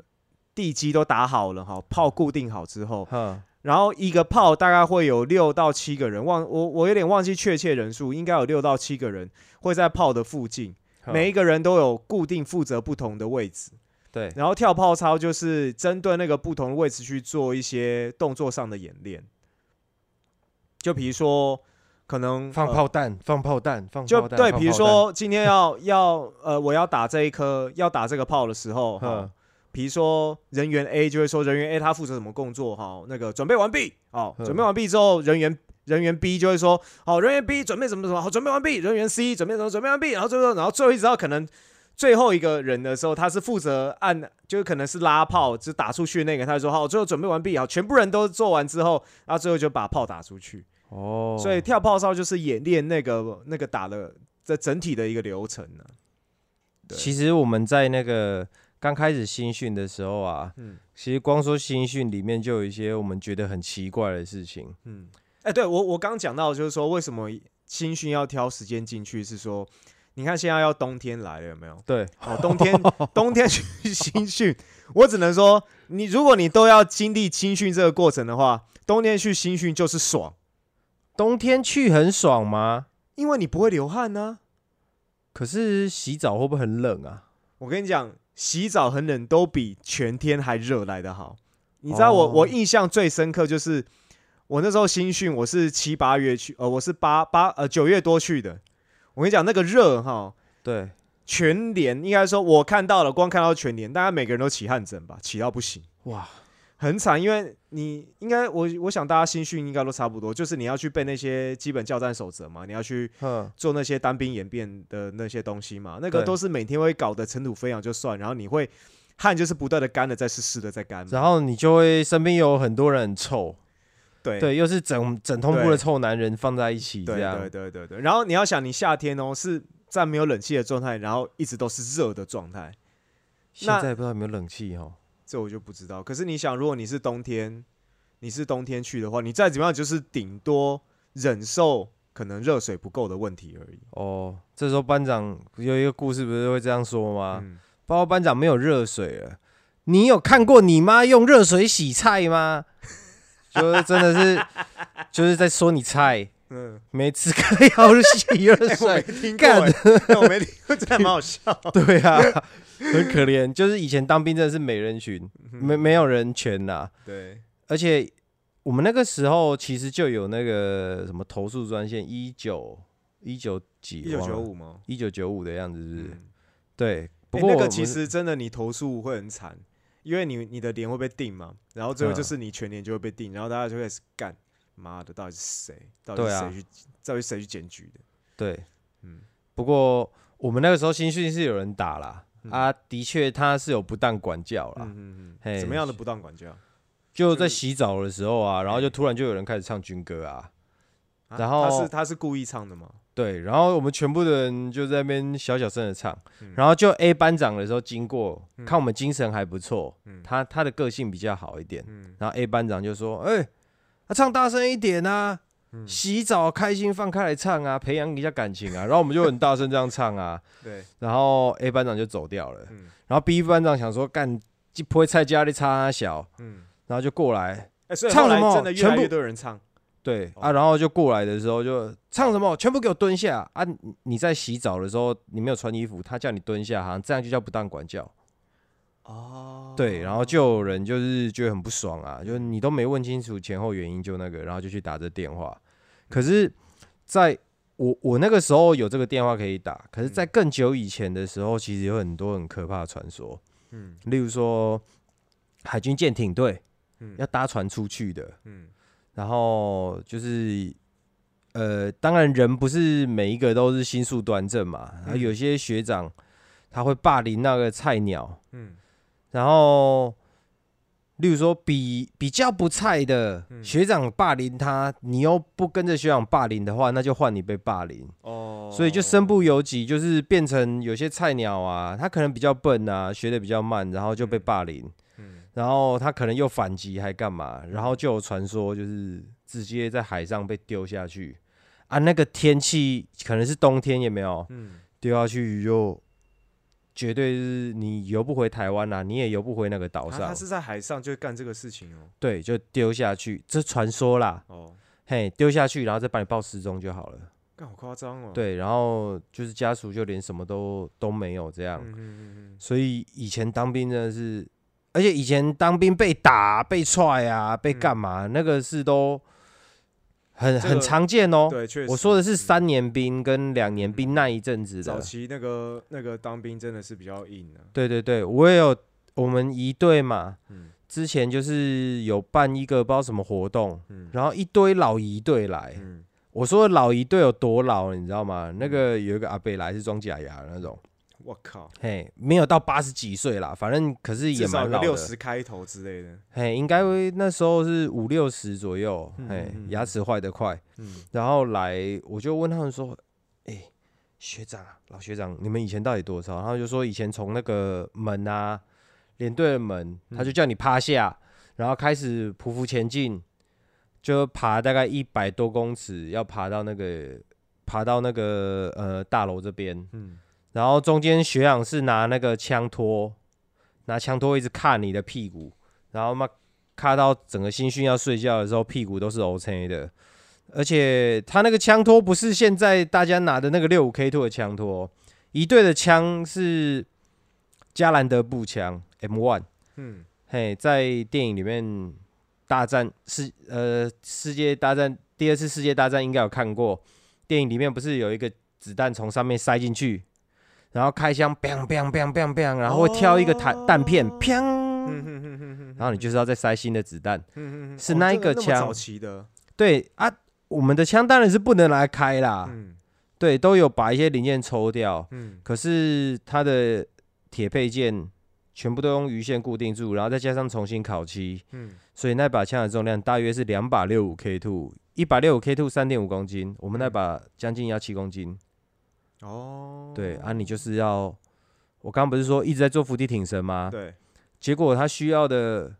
地基都打好了哈，炮固定好之后，哼，然后一个炮大概会有六到七个人，忘我我有点忘记确切人数，应该有六到七个人会在炮的附近，哼。每一个人都有固定负责不同的位置。对，然后跳炮操就是针对那个不同的位置去做一些动作上的演练，就比如说可能呃放炮弹，放炮弹，放就对，炮弹放比如说今天要要呃，我要打这一颗，要打这个炮的时候，哈哼，比如说人员 A 就会说人员 A 他负责什么工作，哈，那个准备完毕，哦，嗯准备完毕之后，人员人员 B 就会说，好，人员 B 准备什么什么，好，准备完毕，人员 C 准备什么准备完毕，然后最后然后最后一直到可能最后一个人的时候，他是负责按，就是可能是拉炮，就打出去那个，他就说好，最后准备完毕，好，全部人都做完之后，然后最后就把炮打出去。哦，所以跳炮哨就是演练那个那个打的这整体的一个流程呢、对。其实我们在那个刚开始新训的时候啊，嗯。其实光说新训里面就有一些我们觉得很奇怪的事情。嗯，哎、对我我刚讲到就是说为什么新训要挑时间进去，是说你看现在要冬天来了有没有？对，哦，冬天冬天去新训，我只能说你如果你都要经历新训这个过程的话，冬天去新训就是爽，冬天去很爽吗？因为你不会流汗呢、可是洗澡会不会很冷啊？我跟你讲，洗澡很冷，都比全天还热来的好。你知道我、哦我印象最深刻就是我那时候新训，我是七八月去，呃，我是八八呃九月多去的。我跟你讲，那个热哈，对，全年应该说我看到了，光看到全年，大家每个人都起汗疹吧，起到不行，哇，很惨。因为你应该我我想大家新训应该都差不多，就是你要去背那些基本教战守则嘛，你要去，做那些单兵演变的那些东西嘛，那个都是每天会搞得尘土飞扬就算，然后你会汗就是不断的干了再是湿的再干，然后你就会身边有很多人很臭，对对，又是整整通铺的臭男人放在一起这对样，对对对对，然后你要想你夏天哦是在没有冷气的状态，然后一直都是热的状态，现在不知道有没有冷气哦。这我就不知道。可是你想，如果你是冬天，你是冬天去的话，你再怎么样就是顶多忍受可能热水不够的问题而已。哦，这时候班长有一个故事，不是会这样说吗？嗯，包括班长没有热水了，你有看过你妈用热水洗菜吗？就是真的是，就是在说你菜，嗯，每次可要洗热我没水，听过干欸，哎我没听过，真的蛮好笑。对啊，很可怜。就是以前当兵真的是没人群，嗯没没有人权呐、对，而且我们那个时候其实就有那个什么投诉专线一九一九几一九九五吗？一九九五的样子是不是？嗯对，不欸过那个其实真的你投诉会很惨，因为你你的脸会被定嘛，然后最后嗯就是你全脸就会被定，然后大家就开始干，妈的，到底是谁？到底谁去？到底谁去检举的？对，嗯。不过我们那个时候新训是有人打啦，嗯。啊，的确他是有不当管教啦，嗯嗯嗯，嘿怎么样的不当管教？就在洗澡的时候啊，然后就突然就有人开始唱军歌啊，啊然后他是他是故意唱的吗？对，然后我们全部的人就在那边小小声的唱，嗯。然后就 A 班长的时候经过，嗯。看我们精神还不错，嗯。他他的个性比较好一点，嗯。然后 A 班长就说：“哎、啊，唱大声一点啊，嗯，洗澡开心放开来唱啊，培养一下感情啊。”然后我们就很大声这样唱啊，对，然后 A 班长就走掉了，嗯然后 B 班长想说干，就不会在家里插他小，嗯，然后就过来，唱什么全部真的越来越多人唱，哦对啊，然后就过来的时候就唱什么，全部给我蹲下啊！你你在洗澡的时候你没有穿衣服，他叫你蹲下，好像这样就叫不当管教。哦，对，然后就有人就是觉得很不爽啊，就是你都没问清楚前后原因就那个，然后就去打这电话。可是在我我那个时候有这个电话可以打，可是，在更久以前的时候，其实有很多很可怕的传说，嗯。例如说海军舰艇队嗯。要搭船出去的，嗯。然后就是呃，当然人不是每一个都是心术端正嘛，然后嗯。有些学长他会霸凌那个菜鸟，嗯然后例如说比比较不菜的嗯。学长霸凌他，你又不跟着学长霸凌的话，那就换你被霸凌。哦，所以就身不由己，就是变成有些菜鸟啊，他可能比较笨啊，学的比较慢，然后就被霸凌，嗯。然后他可能又反击还干嘛，然后就有传说就是直接在海上被丢下去。啊，那个天气可能是冬天也没有？嗯。丢下去就绝对是你游不回台湾啦、你也游不回那个岛上啊他，是在海上就干这个事情哦。对，就丢下去，这传说啦，哦，嘿，丢下去然后再把你报失踪就好了，干好夸张哦。，对，然后就是家属就连什么都都没有这样。嗯嗯嗯所以以前当兵真的是，而且以前当兵被打、被踹啊、被干嘛，那个是都很这个很常见哦嗯，。对，确实。我说的是嗯三年兵跟两年兵那一阵子的，早期那个那个当兵真的是比较硬的。对对对，我也有我们一队嘛，嗯之前就是有办一个不知道什么活动，嗯然后一堆老一队来。嗯，我说的老一队有多老，你知道吗？那个有一个阿贝来是装假牙的那种，我靠，嘿，没有到八十几岁啦，反正可是也蛮老的。十开头之类的。嘿，应该会那时候是五六十左右，嗯嘿牙齿坏得快，嗯。然后来我就问他们说，哎、学长啊，老学长，你们以前到底多少？然后就说以前从那个门啊，连队的门，他就嗯叫你趴下，然后开始匍匐前进，就爬大概一百多公尺，要爬到那个爬到那个呃大楼这边，嗯然后中间学长是拿那个枪托，拿枪托一直看你的屁股，然后嘛看到整个新训要睡觉的时候，屁股都是 O C 的，而且他那个枪托不是现在大家拿的那个六五 K two 的枪托，一队的枪是加兰德步枪 M one，嗯。嘿，在电影里面大战世呃世界大战第二次世界大战应该有看过，电影里面不是有一个子弹从上面塞进去，然后开箱，bang bang bang bang bang，然后会挑一个弹弹片，然后你就是要再塞新的子弹。是那一个枪那么早期的，对啊，我们的枪当然是不能来开啦，嗯。对，都有把一些零件抽掉，嗯。可是它的铁配件全部都用鱼线固定住，然后再加上重新烤漆，嗯。所以那把枪的重量大约是两把六五 K two，一把六五 K two 三点五公斤，我们那把将近要七公斤。哦，对啊，你就是要，我刚刚不是说一直在做伏地挺身吗？对，结果他需要的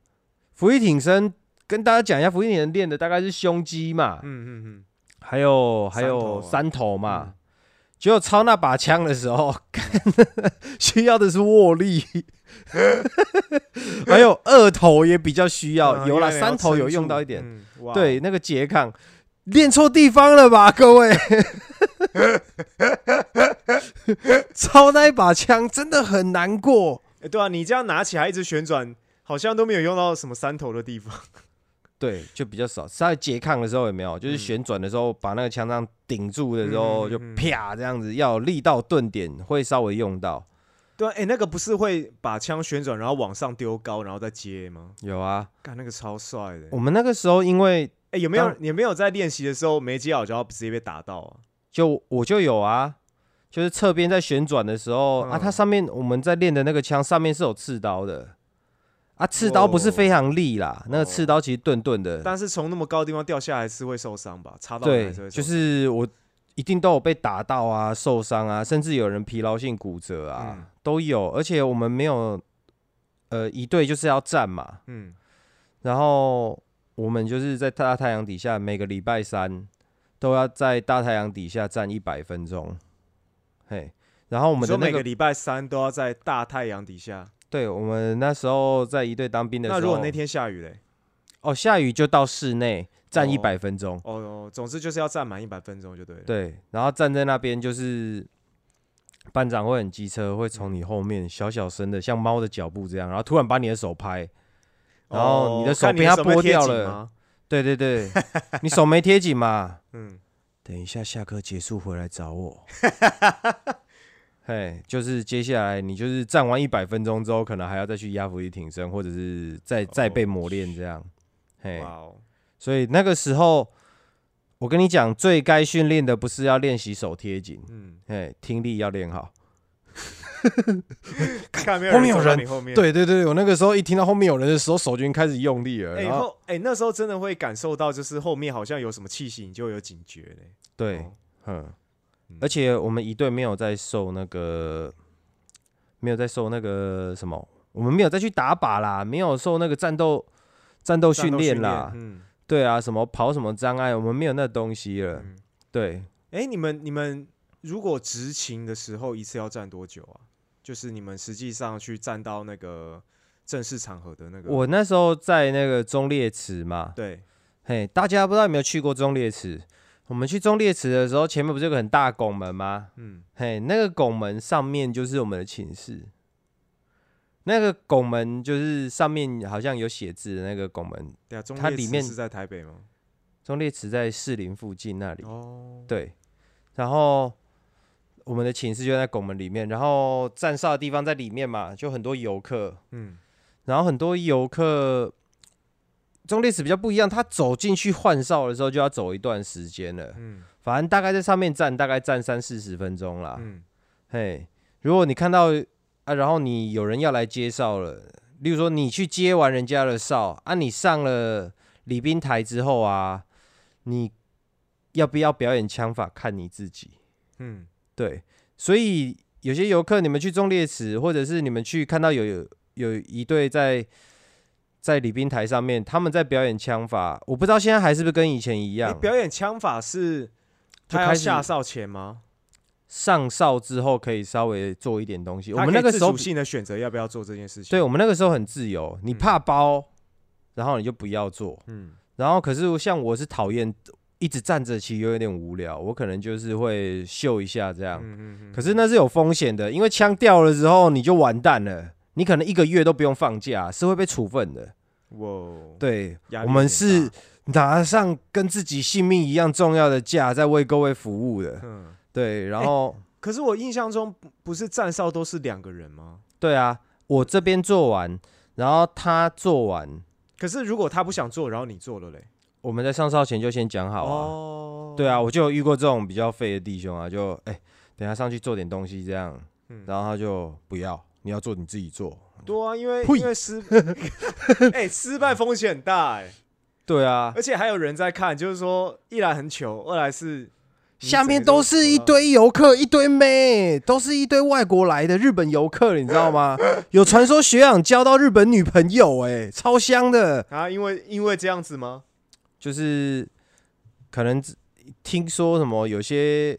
伏地挺身，跟大家讲一下，伏地挺身练的大概是胸肌嘛，嗯嗯还有还有三头嘛。嗯结果抄那把枪的时候，需要的是握力，还有二头也比较需要，嗯，有了三头有用到一点。对，那个拮抗练错地方了吧，各位？抄那一把枪真的很难过。哎对啊，你这样拿起来一直旋转，好像都没有用到什么三头的地方。对，就比较少。在拮抗的时候有没有？就是嗯旋转的时候，把那个枪这样顶住的时候，就啪这样子，要有力道顿点会稍微用到。对啊，哎，那个不是会把枪旋转，然后往上丢高，然后再接吗？有啊，干那个超帅的我。们那个时候因为哎，有没有有没有在练习的时候没接好就要直接被打到啊？就我就有啊，就是侧边在旋转的时候、啊，嗯它上面我们在练的那个枪上面是有刺刀的。啊，刺刀不是非常利啦，那个刺刀其实钝钝的。但是从那么高的地方掉下来是会受伤吧？插到人对就是我一定都有被打到啊，受伤啊，甚至有人疲劳性骨折啊，嗯都有。而且我们没有，呃，一队就是要站嘛，嗯然后我们就是在大太阳底下，每个礼拜三都要在大太阳底下站一百分钟，嘿。然后我我们的那个，每个礼拜三都要在大太阳底下。对我们那时候在一队当兵的时候，那如果那天下雨嘞？哦下雨就到室内站一哦百分钟，哦哦，总之就是要站满一百分钟就对了。对，然后站在那边就是班长会很机车，会从你后面小小声的像猫的脚步这样，然后突然把你的手拍，然后你的哦手被他看有没有拨掉了对对对，你手没贴紧嘛？嗯，等一下下课结束回来找我。嘿，就是接下来你就是站完一百分钟之后，可能还要再去压伏地挺身，或者是再再被磨练这样。嘿，所以那个时候，我跟你讲，最该训练的不是要练习手贴紧，嗯，嘿，听力要练好。后面有人对对对，我那个时候一听到后面有人的时候，手就已经开始用力了。哎、然后后哎、那时候真的会感受到，就是后面好像有什么气息，你就有警觉嘞。对哦，嗯嗯，而且我们一队没有在受那个，没有在受那个什么，我们没有再去打靶啦，没有受那个战斗战斗训练啦。嗯对啊，什么跑什么障碍，我们没有那东西了。嗯。对，哎、你们你们如果执勤的时候一次要站多久啊？就是你们实际上去站到那个正式场合的那个，我那时候在那个中烈祠嘛，对嘿，大家不知道有没有去过中烈祠？我们去中烈祠的时候，前面不是有个很大的拱门吗？嗯嘿，那个拱门上面就是我们的寝室。那个拱门就是上面好像有写字的那个拱门，对啊，中它里面是在台北吗？中烈祠在士林附近那里。哦，对，然后我们的寝室就在拱门里面，然后站哨的地方在里面嘛，就很多游客，嗯然后很多游客。中烈史比较不一样，他走进去换哨的时候就要走一段时间了，嗯反正大概在上面站，大概站三四十分钟啦。嗯嘿，如果你看到啊，然后你有人要来接哨了，例如说你去接完人家的哨啊，你上了礼宾台之后啊，你要不要表演枪法看你自己。嗯对，所以有些游客你们去中烈池，或者是你们去看到有有有一队在在礼宾台上面，他们在表演枪法，我不知道现在还是不是跟以前一你样，表演枪法是他要下哨前吗？上哨之后可以稍微做一点东西。我们那个时候性的选择要不要做这件事情。对，我们那个时候很自由，你嗯怕包，然后你就不要做。嗯然后可是像我是讨厌一直站着，其实有点无聊，我可能就是会秀一下这样。嗯嗯嗯，可是那是有风险的，因为枪掉了之后你就完蛋了，你可能一个月都不用放假，是会被处分的。哇，对，我们是拿上跟自己性命一样重要的假，在为各位服务的。嗯。对，然后、可是我印象中不不是站哨都是两个人吗？对啊，我这边做完，然后他做完，可是如果他不想做，然后你做了嘞？我们在上哨前就先讲好啊。哦对啊，，我就有遇过这种比较废的弟兄啊，就哎、等下上去做点东西这样，嗯然后他就不要，你要做你自己做。对啊，因为因为失，哎、失败风险很大哎、对啊，而且还有人在看，就是说，一来很糗，二来是下面都是一，堆游客，一堆妹，都是一堆外国来的日本游客，你知道吗？有传说学长交到日本女朋友、哎，超香的，啊，因为因为这样子吗？就是可能只听说什么有些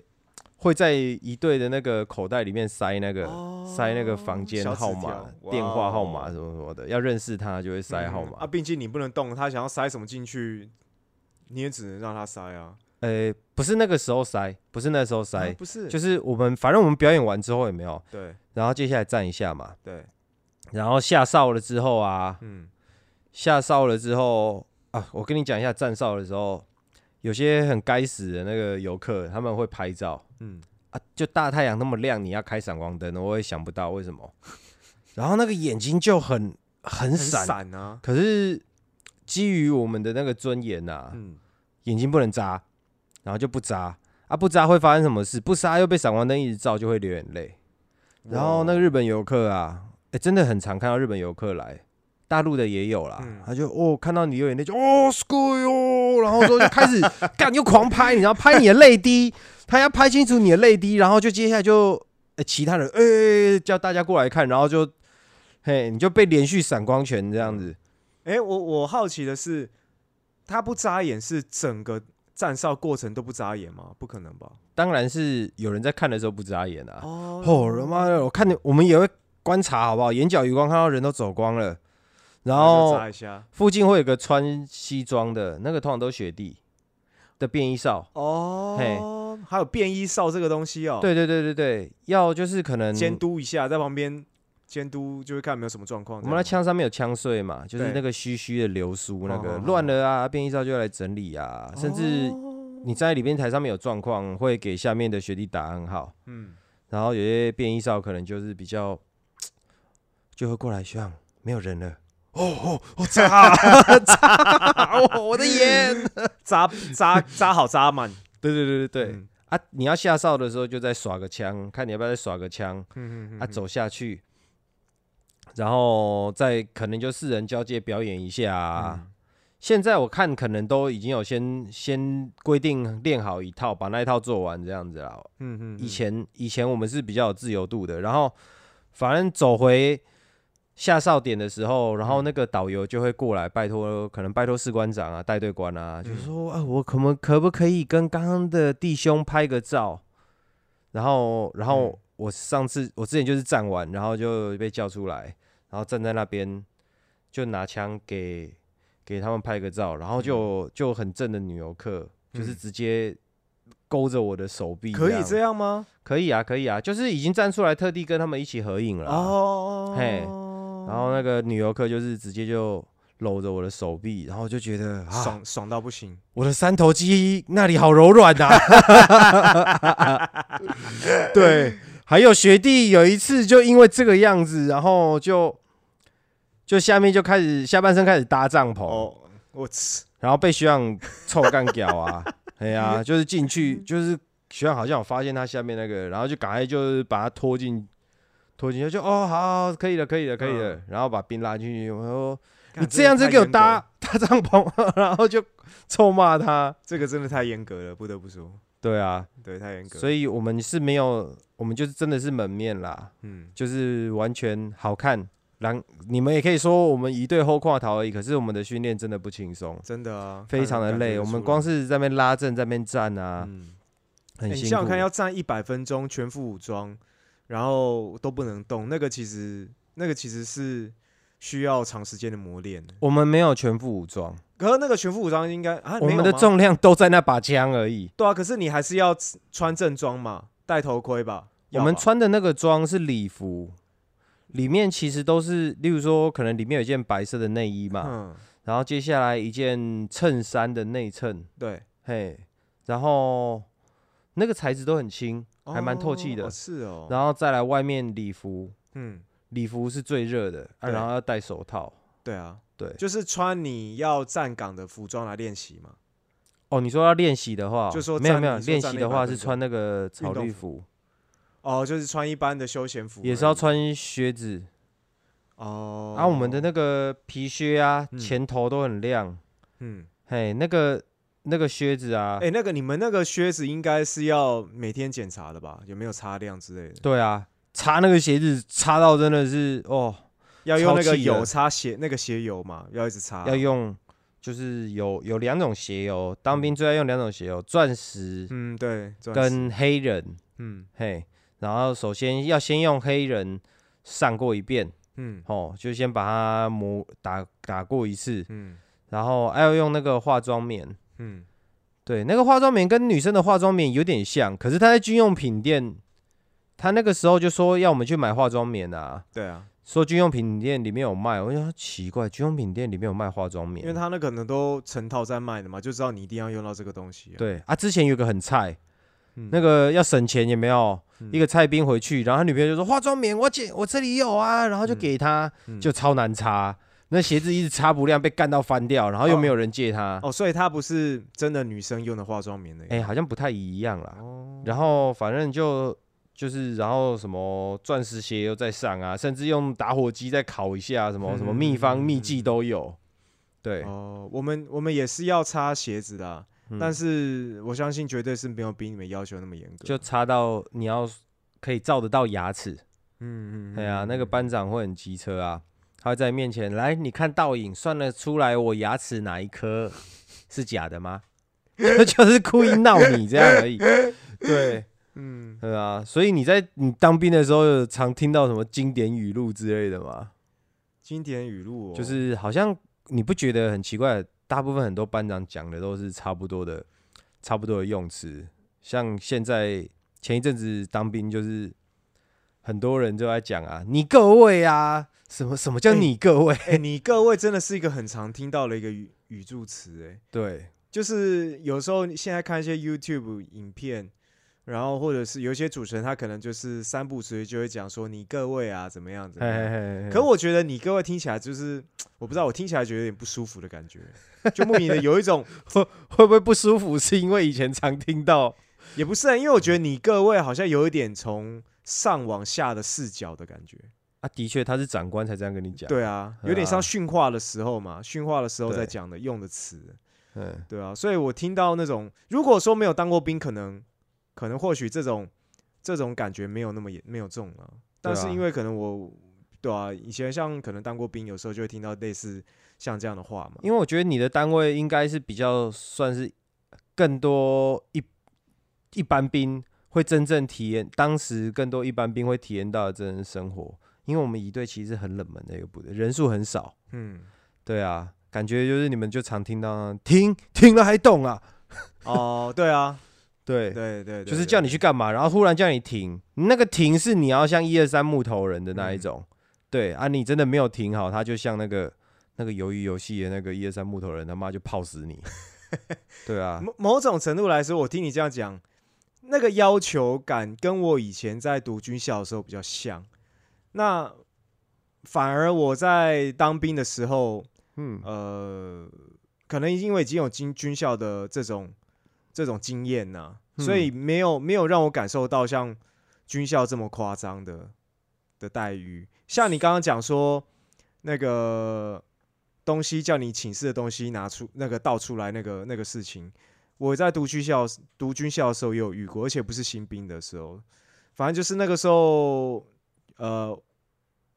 会在一队的那个口袋里面塞那个、塞那个房间号码、电话号码什么什么的，要认识他就会塞号码。嗯啊，毕竟你不能动，他想要塞什么进去，你也只能让他塞啊。呃、不是那个时候塞，不是那时候塞，啊不是，就是我们反正我们表演完之后也没有，对然后接下来站一下嘛，对，然后下哨了之后啊，嗯下哨了之后啊，我跟你讲一下站哨的时候，有些很该死的那个游客，他们会拍照。嗯，啊，就大太阳那么亮，你要开闪光灯，我也想不到为什么，然后那个眼睛就很很很闪，闪啊，可是基于我们的那个尊严呐、啊，嗯，眼睛不能眨，然后就不眨。啊，不眨会发生什么事？不眨又被闪光灯一直照，就会流眼泪。然后那个日本游客啊，哎、真的很常看到日本游客来，大陆的也有啦。嗯他就哦，看到你有眼泪就哦 s c o 哟，然后说就开始 干又狂拍你，然后拍你的泪滴，他要拍清楚你的泪滴，然后就接下来就哎、其他人哎、叫大家过来看，然后就嘿你就被连续闪光拳这样子。哎、我我好奇的是，他不眨眼是整个站哨过程都不眨眼吗？不可能吧？当然是有人在看的时候不眨眼啊。哦哦，他妈的！我看你，我们也会观察好不好？眼角余光看到人都走光了，然然后。附近会有个穿西装的，那个通常都是学弟的便衣哨。哦，嘿还有便衣哨这个东西哦。，对对对对对，要就是可能监督一下，在旁边监督，就会看有没有什么状况。我们那枪上面有枪碎嘛，就是那个虚虚的流苏，那个乱了啊，便衣哨就要来整理啊，甚至哦你在里边台上面有状况，会给下面的学弟打暗号。嗯，然后有些便衣哨可能就是比较，就会过来学长没有人了，哦哦哦，扎扎，哦 我的眼，扎扎扎好扎满。对对对对对，嗯。啊，你要下哨的时候就再耍个枪，看你要不要再耍个枪。啊，嗯嗯走下去，然后再可能就四人交接表演一下、啊。嗯。现在我看可能都已经有先先规定练好一套，把那一套做完这样子啦。嗯嗯，以前以前我们是比较有自由度的，然后反正走回下哨点的时候，然后那个导游就会过来拜托，可能拜托士官长啊、带队官啊，就嗯说啊，我可不可不可以跟刚刚的弟兄拍个照？然后然后嗯。我上次我之前就是站完，然后就被叫出来，然后站在那边就拿枪给给他们拍个照，然后就就很正的女游客，就是嗯。直接勾着我的手臂，可以这样吗？可以啊，可以啊，就是已经站出来，特地跟他们一起合影了啊。哦，嘿然后那个女游客就是直接就搂着我的手臂，然后就觉得啊，爽爽到不行，我的三头肌那里好柔软呐、对，还有学弟有一次就因为这个样子，然后就就下面就开始下半身开始搭帐篷，哦，我操，然后被学长臭干屌啊，哎呀、就是进去，就是学长好像有发现他下面那个，然后就赶快就是把他拖进拖进去，就哦好好可以了，可以了，可以了，然后把兵拉进去，我说你这样子给我，搭搭帐篷，然后就臭骂他，这个真的太严格了，不得不说，对啊，对，太严格，所以我们是没有，我们就是真的是门面啦，嗯，就是完全好看。然你们也可以说我们一队后跨逃而已，可是我们的训练真的不轻松，真的啊，非常的累。我们光是是在那边拉阵，在那边站啊，嗯，很辛苦。欸你想想看，要站一百分钟，全副武装，然后都不能动，那个其实那个其实是需要长时间的磨练的。我们没有全副武装，可是那个全副武装应该啊，我们的重量都在那把枪而已。对啊，可是你还是要穿正装嘛，戴头盔吧。我们穿的那个装是礼服，里面其实都是，例如说，可能里面有一件白色的内衣嘛，嗯，然后接下来一件衬衫的内衬，对，嘿，然后那个材质都很轻，还蛮透气的哦。是哦，然后再来外面礼服，嗯，礼服是最热的，啊、对然后要戴手套。对啊，对，就是穿你要站岗的服装来练习嘛。哦，你说要练习的话，就说没有没有，站你说练站那100习的话是分钟穿那个草运动绿服，哦，就是穿一般的休闲服而已，也是要穿靴子。哦。啊，我们的那个皮靴啊，嗯前头都很亮，嗯，嘿，那个那个靴子啊，哎、那个你们那个靴子应该是要每天检查的吧？有没有擦亮之类的？对啊，擦那个鞋子擦到真的是哦，要用那个油擦鞋，那个鞋油嘛，要一直擦。要用就是有有两种鞋油，当兵最爱用两种鞋油，钻石嗯，对，跟黑人，嗯嘿，然后首先要先用黑人上过一遍，嗯哦，就先把它磨打打过一次，嗯然后还要用那个化妆棉。嗯，对，那个化妆棉跟女生的化妆棉有点像，可是他在军用品店，他那个时候就说要我们去买化妆棉啊，对啊，说军用品店里面有卖，我就说奇怪，军用品店里面有卖化妆棉，因为他那可能都成套在卖的嘛，就知道你一定要用到这个东西、啊。对啊，之前有个很菜，嗯。那个要省钱有没有？嗯。一个菜兵回去，然后他女朋友就说化妆棉我姐我这里有啊，然后就嗯。给他，嗯。就超难擦，那鞋子一直擦不亮，被干到翻掉，然后又没有人借他，哦，所以它不是真的女生用的化妆棉的。哎、好像不太一样啦。哦，然后反正就就是，然后什么钻石鞋又在上啊，甚至用打火机再烤一下，什么什么秘方秘技都有。对，哦，我们我们也是要擦鞋子的啊、嗯但是我相信绝对是没有比你们要求那么严格。就擦到你要可以照得到牙齿。嗯嗯，对啊，嗯那个班长会很机车啊，他会在面前来，你看倒影，算得出来我牙齿哪一颗是假的吗？就是故意闹你这样而已。对，嗯，对啊，所以你在你当兵的时候，有常听到什么经典语录之类的吗？经典语录、哦、就是好像你不觉得很奇怪？大部分很多班长讲的都是差不多的，差不多的用词。像现在前一阵子当兵，就是很多人就在讲啊，你各位啊，什么什么叫哎你各位？哎、你各位真的是一个很常听到的一个语语助词，哎，对，就是有时候你现在看一些 YouTube 影片，然后或者是有一些主持人他可能就是三不五时就会讲说你各位啊怎么样怎么嘿样。嘿嘿可我觉得你各位听起来就是，我不知道，我听起来觉得有点不舒服的感觉，就莫名的有一种，会不会不舒服？是因为以前常听到，也不是、啊，因为我觉得你各位好像有一点从上往下的视角的感觉。啊，的确他是长官才这样跟你讲。，对啊，有点像啊训话的时候嘛，训话的时候在讲的用的词。嗯，对啊，所以我听到那种，如果说没有当过兵，可能可能或许这种这种感觉没有那么严没有重啊。但是因为可能我，对啊，以前像可能当过兵，有时候就会听到类似像这样的话嘛。因为我觉得你的单位应该是比较算是更多一一般兵会真正体验，当时更多一般兵会体验到的真人生活。因为我们乙队其实很冷门的一个部队，人数很少。嗯，对啊，感觉就是你们就常听到停停了还动啊，哦，对啊，对，对对对，就是叫你去干嘛，然后忽然叫你停，那个停是你要像一二三木头人的那一嗯。种，对啊，你真的没有停好，他就像那个那个鱿鱼游戏的那个一二三木头人，他妈就泡死你，对啊，某某种程度来说，我听你这样讲，那个要求感跟我以前在读军校的时候比较像。那反而我在当兵的时候，嗯，呃，可能因为已经有军军校的这种这种经验呐、所以没有没有让我感受到像军校这么夸张的的待遇。像你刚刚讲说那个东西叫你寝室的东西拿出那个倒出来那个那个事情，我在读军校读军校的时候也有遇过，而且不是新兵的时候，反正就是那个时候，呃，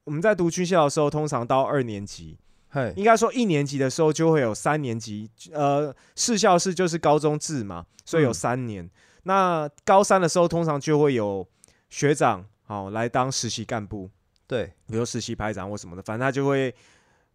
我们在读军校的时候，通常到二年级，嘿，应该说一年级的时候就会有三年级，呃，士校是就是高中制嘛，所以有嗯。三年。那高三的时候，通常就会有学长好、来当实习干部，对，比如实习排长或什么的，反正他就会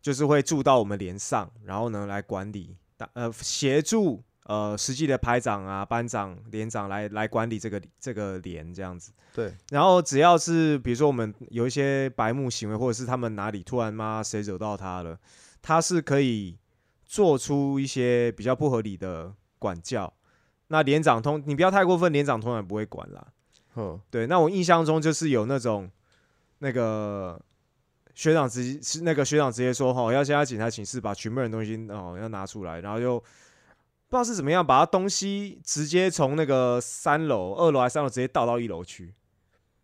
就是会住到我们连上，然后呢来管理，呃协助呃实际的排长啊、班长、连长来来管理这个这个连这样子。对，然后只要是比如说我们有一些白目行为，或者是他们哪里突然妈谁惹到他了，他是可以做出一些比较不合理的管教。那连长通你不要太过分，连长通常不会管啦。嗯，对，那我印象中就是有那种那个学长直接是那个学长直接说，哈，要现在警察寝室把全部人东西哦要拿出来，然后就不知道是怎么样，把他东西直接从那个三楼、二楼还是三楼直接倒到一楼去，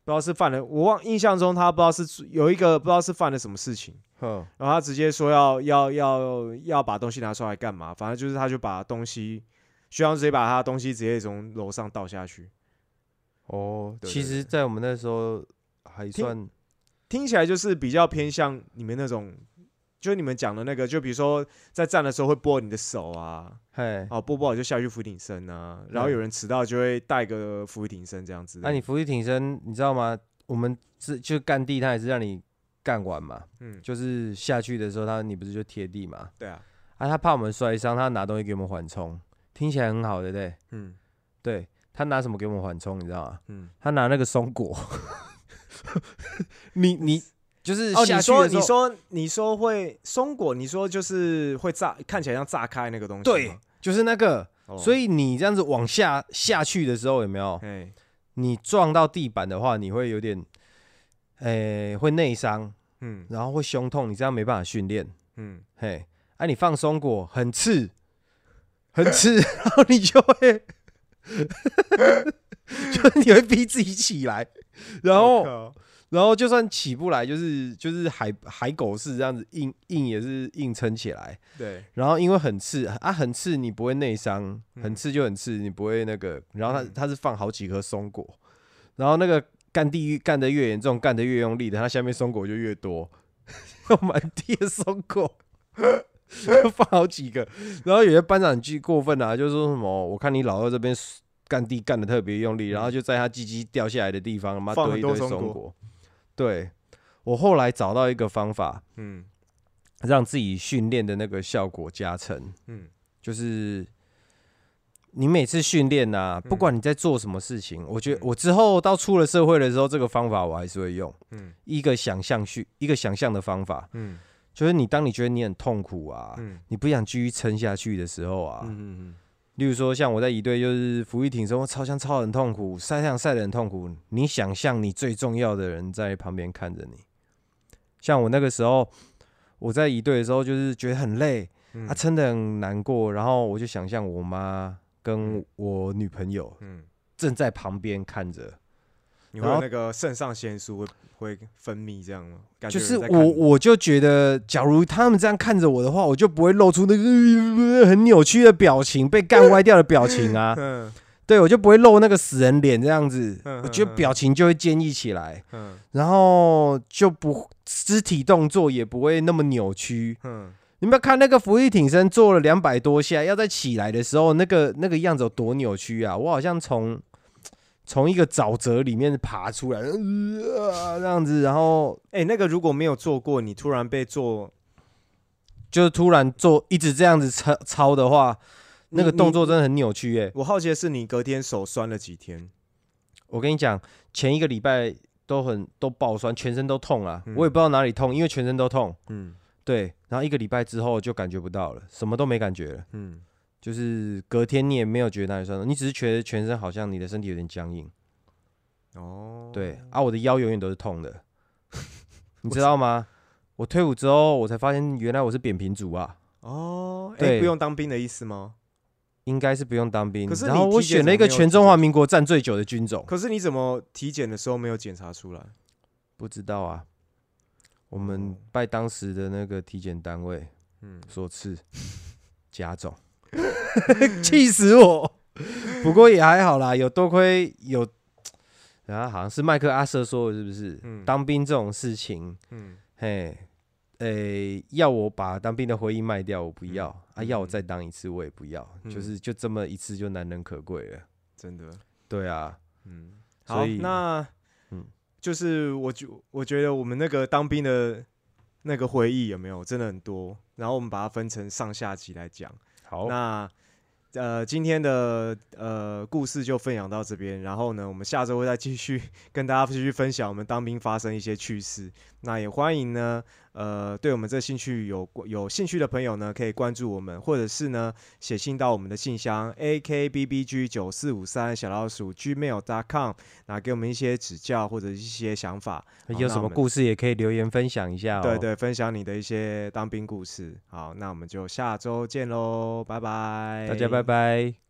不知道是犯了，我忘印象中他不知道是有一个不知道是犯了什么事情，哼，然后他直接说要要要要把东西拿出来干嘛？反正就是他就把东西，徐阳直接把他的东西直接从楼上倒下去。哦，对对其实，在我们那时候还算，听起来就是比较偏向你们那种，就你们讲的那个，就比如说在站的时候会拨你的手啊，嘿，哦拨不好就下去扶挺身啊，然后有人迟到就会带个扶挺身这样子。那、你伏地挺身，你知道吗？我们是就干地，他也是让你干完嘛，嗯，就是下去的时候，他你不是就贴地嘛？对啊，啊，他怕我们摔伤，他拿东西给我们缓冲，听起来很好，对不对？嗯对他拿什么给我们缓冲，你知道吗？嗯。他拿那个松果，你你就是哦，你说你说你说会松果，你说就是会炸，看起来像炸开那个东西。对，就是那个，哦，所以你这样子往下下去的时候，有没有？哎，你撞到地板的话，你会有点，诶、会内伤，嗯然后会胸痛，你这样没办法训练。嗯，嘿，啊，你放松果很刺，很刺，然后你就会，就是你会逼自己起来，然后然后就算起不来，就是就是海海狗式这样子硬硬也是硬撑起来。对，然后因为很刺啊，很刺你不会内伤，很嗯刺就很刺，你不会那个。然后它嗯它是放好几颗松果，然后那个干地狱干得越严重，干得越用力的，它下面松果就越多，有满地的松果，放好几个。然后有些班长很巨过分啊，就说什么我看你老二这边干地干得特别用力，然后就在他鸡鸡掉下来的地方，妈堆一堆很多松果。对我后来找到一个方法，嗯让自己训练的那个效果加成。嗯就是你每次训练呐，不嗯管你在做什么事情，我觉得嗯我之后到出了社会的时候，这个方法我还是会用。嗯一个想象训，一个想象的方法，嗯就是你当你觉得你很痛苦啊，嗯你不想继续撑下去的时候啊，嗯例如说像我在一队就是服役挺身，我超像超很痛苦，晒太阳晒得很痛苦。你想象你最重要的人在旁边看着你，像我那个时候我在一队的时候，就是觉得很累，嗯啊，撑得很难过，然后我就想象我妈跟嗯我女朋友，嗯正在旁边看着，你会然后有那个肾上腺素会会分泌这样吗？感觉就是我我就觉得，假如他们这样看着我的话，我就不会露出那个呃很扭曲的表情，被干歪掉的表情啊。嗯对，我就不会露那个死人脸这样子，嗯我觉得表情就会坚毅起来，嗯然后就不肢体动作也不会那么扭曲。嗯，你们看那个浮力挺身做了两百多下，要再起来的时候，那个那个样子有多扭曲啊！我好像从从一个沼泽里面爬出来，呃，这样子，然后哎、那个如果没有做过，你突然被做，就是突然做一直这样子操操的话，那个动作真的很扭曲耶、我好奇的是，你隔天手酸了几天？我跟你讲，前一个礼拜都很都爆酸，全身都痛啊，嗯。我也不知道哪里痛，因为全身都痛。嗯。对，然后一个礼拜之后就感觉不到了，什么都没感觉了，嗯，就是隔天你也没有觉得哪里酸痛，你只是觉得全身好像你的身体有点僵硬。哦，对啊，我的腰永远都是痛的，你知道吗？我退伍之后，我才发现原来我是扁平足啊，哦，哎、对不用当兵的意思吗？应该是不用当兵。可是然后我你体检选了一个全中华民国站最久的军种，可是你怎么体检的时候没有检查出来？不知道啊。我们哦拜当时的那个体检单位嗯，所赐甲种，气死我！不过也还好啦，有多亏有，然后好像是麦克阿瑟说的，是不是？嗯。当兵这种事情，嗯。嘿，诶、要我把当兵的回忆卖掉，我不要、啊；嗯要我再当一次，我也不要。嗯。就是就这么一次，就难能可贵了。真的，对啊，嗯，好，所以那嗯。就是我觉我觉得我们那个当兵的那个回忆有没有？真的很多，然后我们把它分成上下集来讲。好，那呃，今天的呃故事就分享到这边，然后呢，我们下周会再继续 跟大家继续分享我们当兵发生一些趣事。那也欢迎呢，呃，对我们这兴趣有有兴趣的朋友呢，可以关注我们，或者是呢写信到我们的信箱 a k b b g 九四五三小老鼠 gmail dot com，那给我们一些指教或者一些想法。好有什么故事也可以留言分享一下哦。对，对，分享你的一些当兵故事。好，那我们就下周见喽，拜拜，大家拜拜。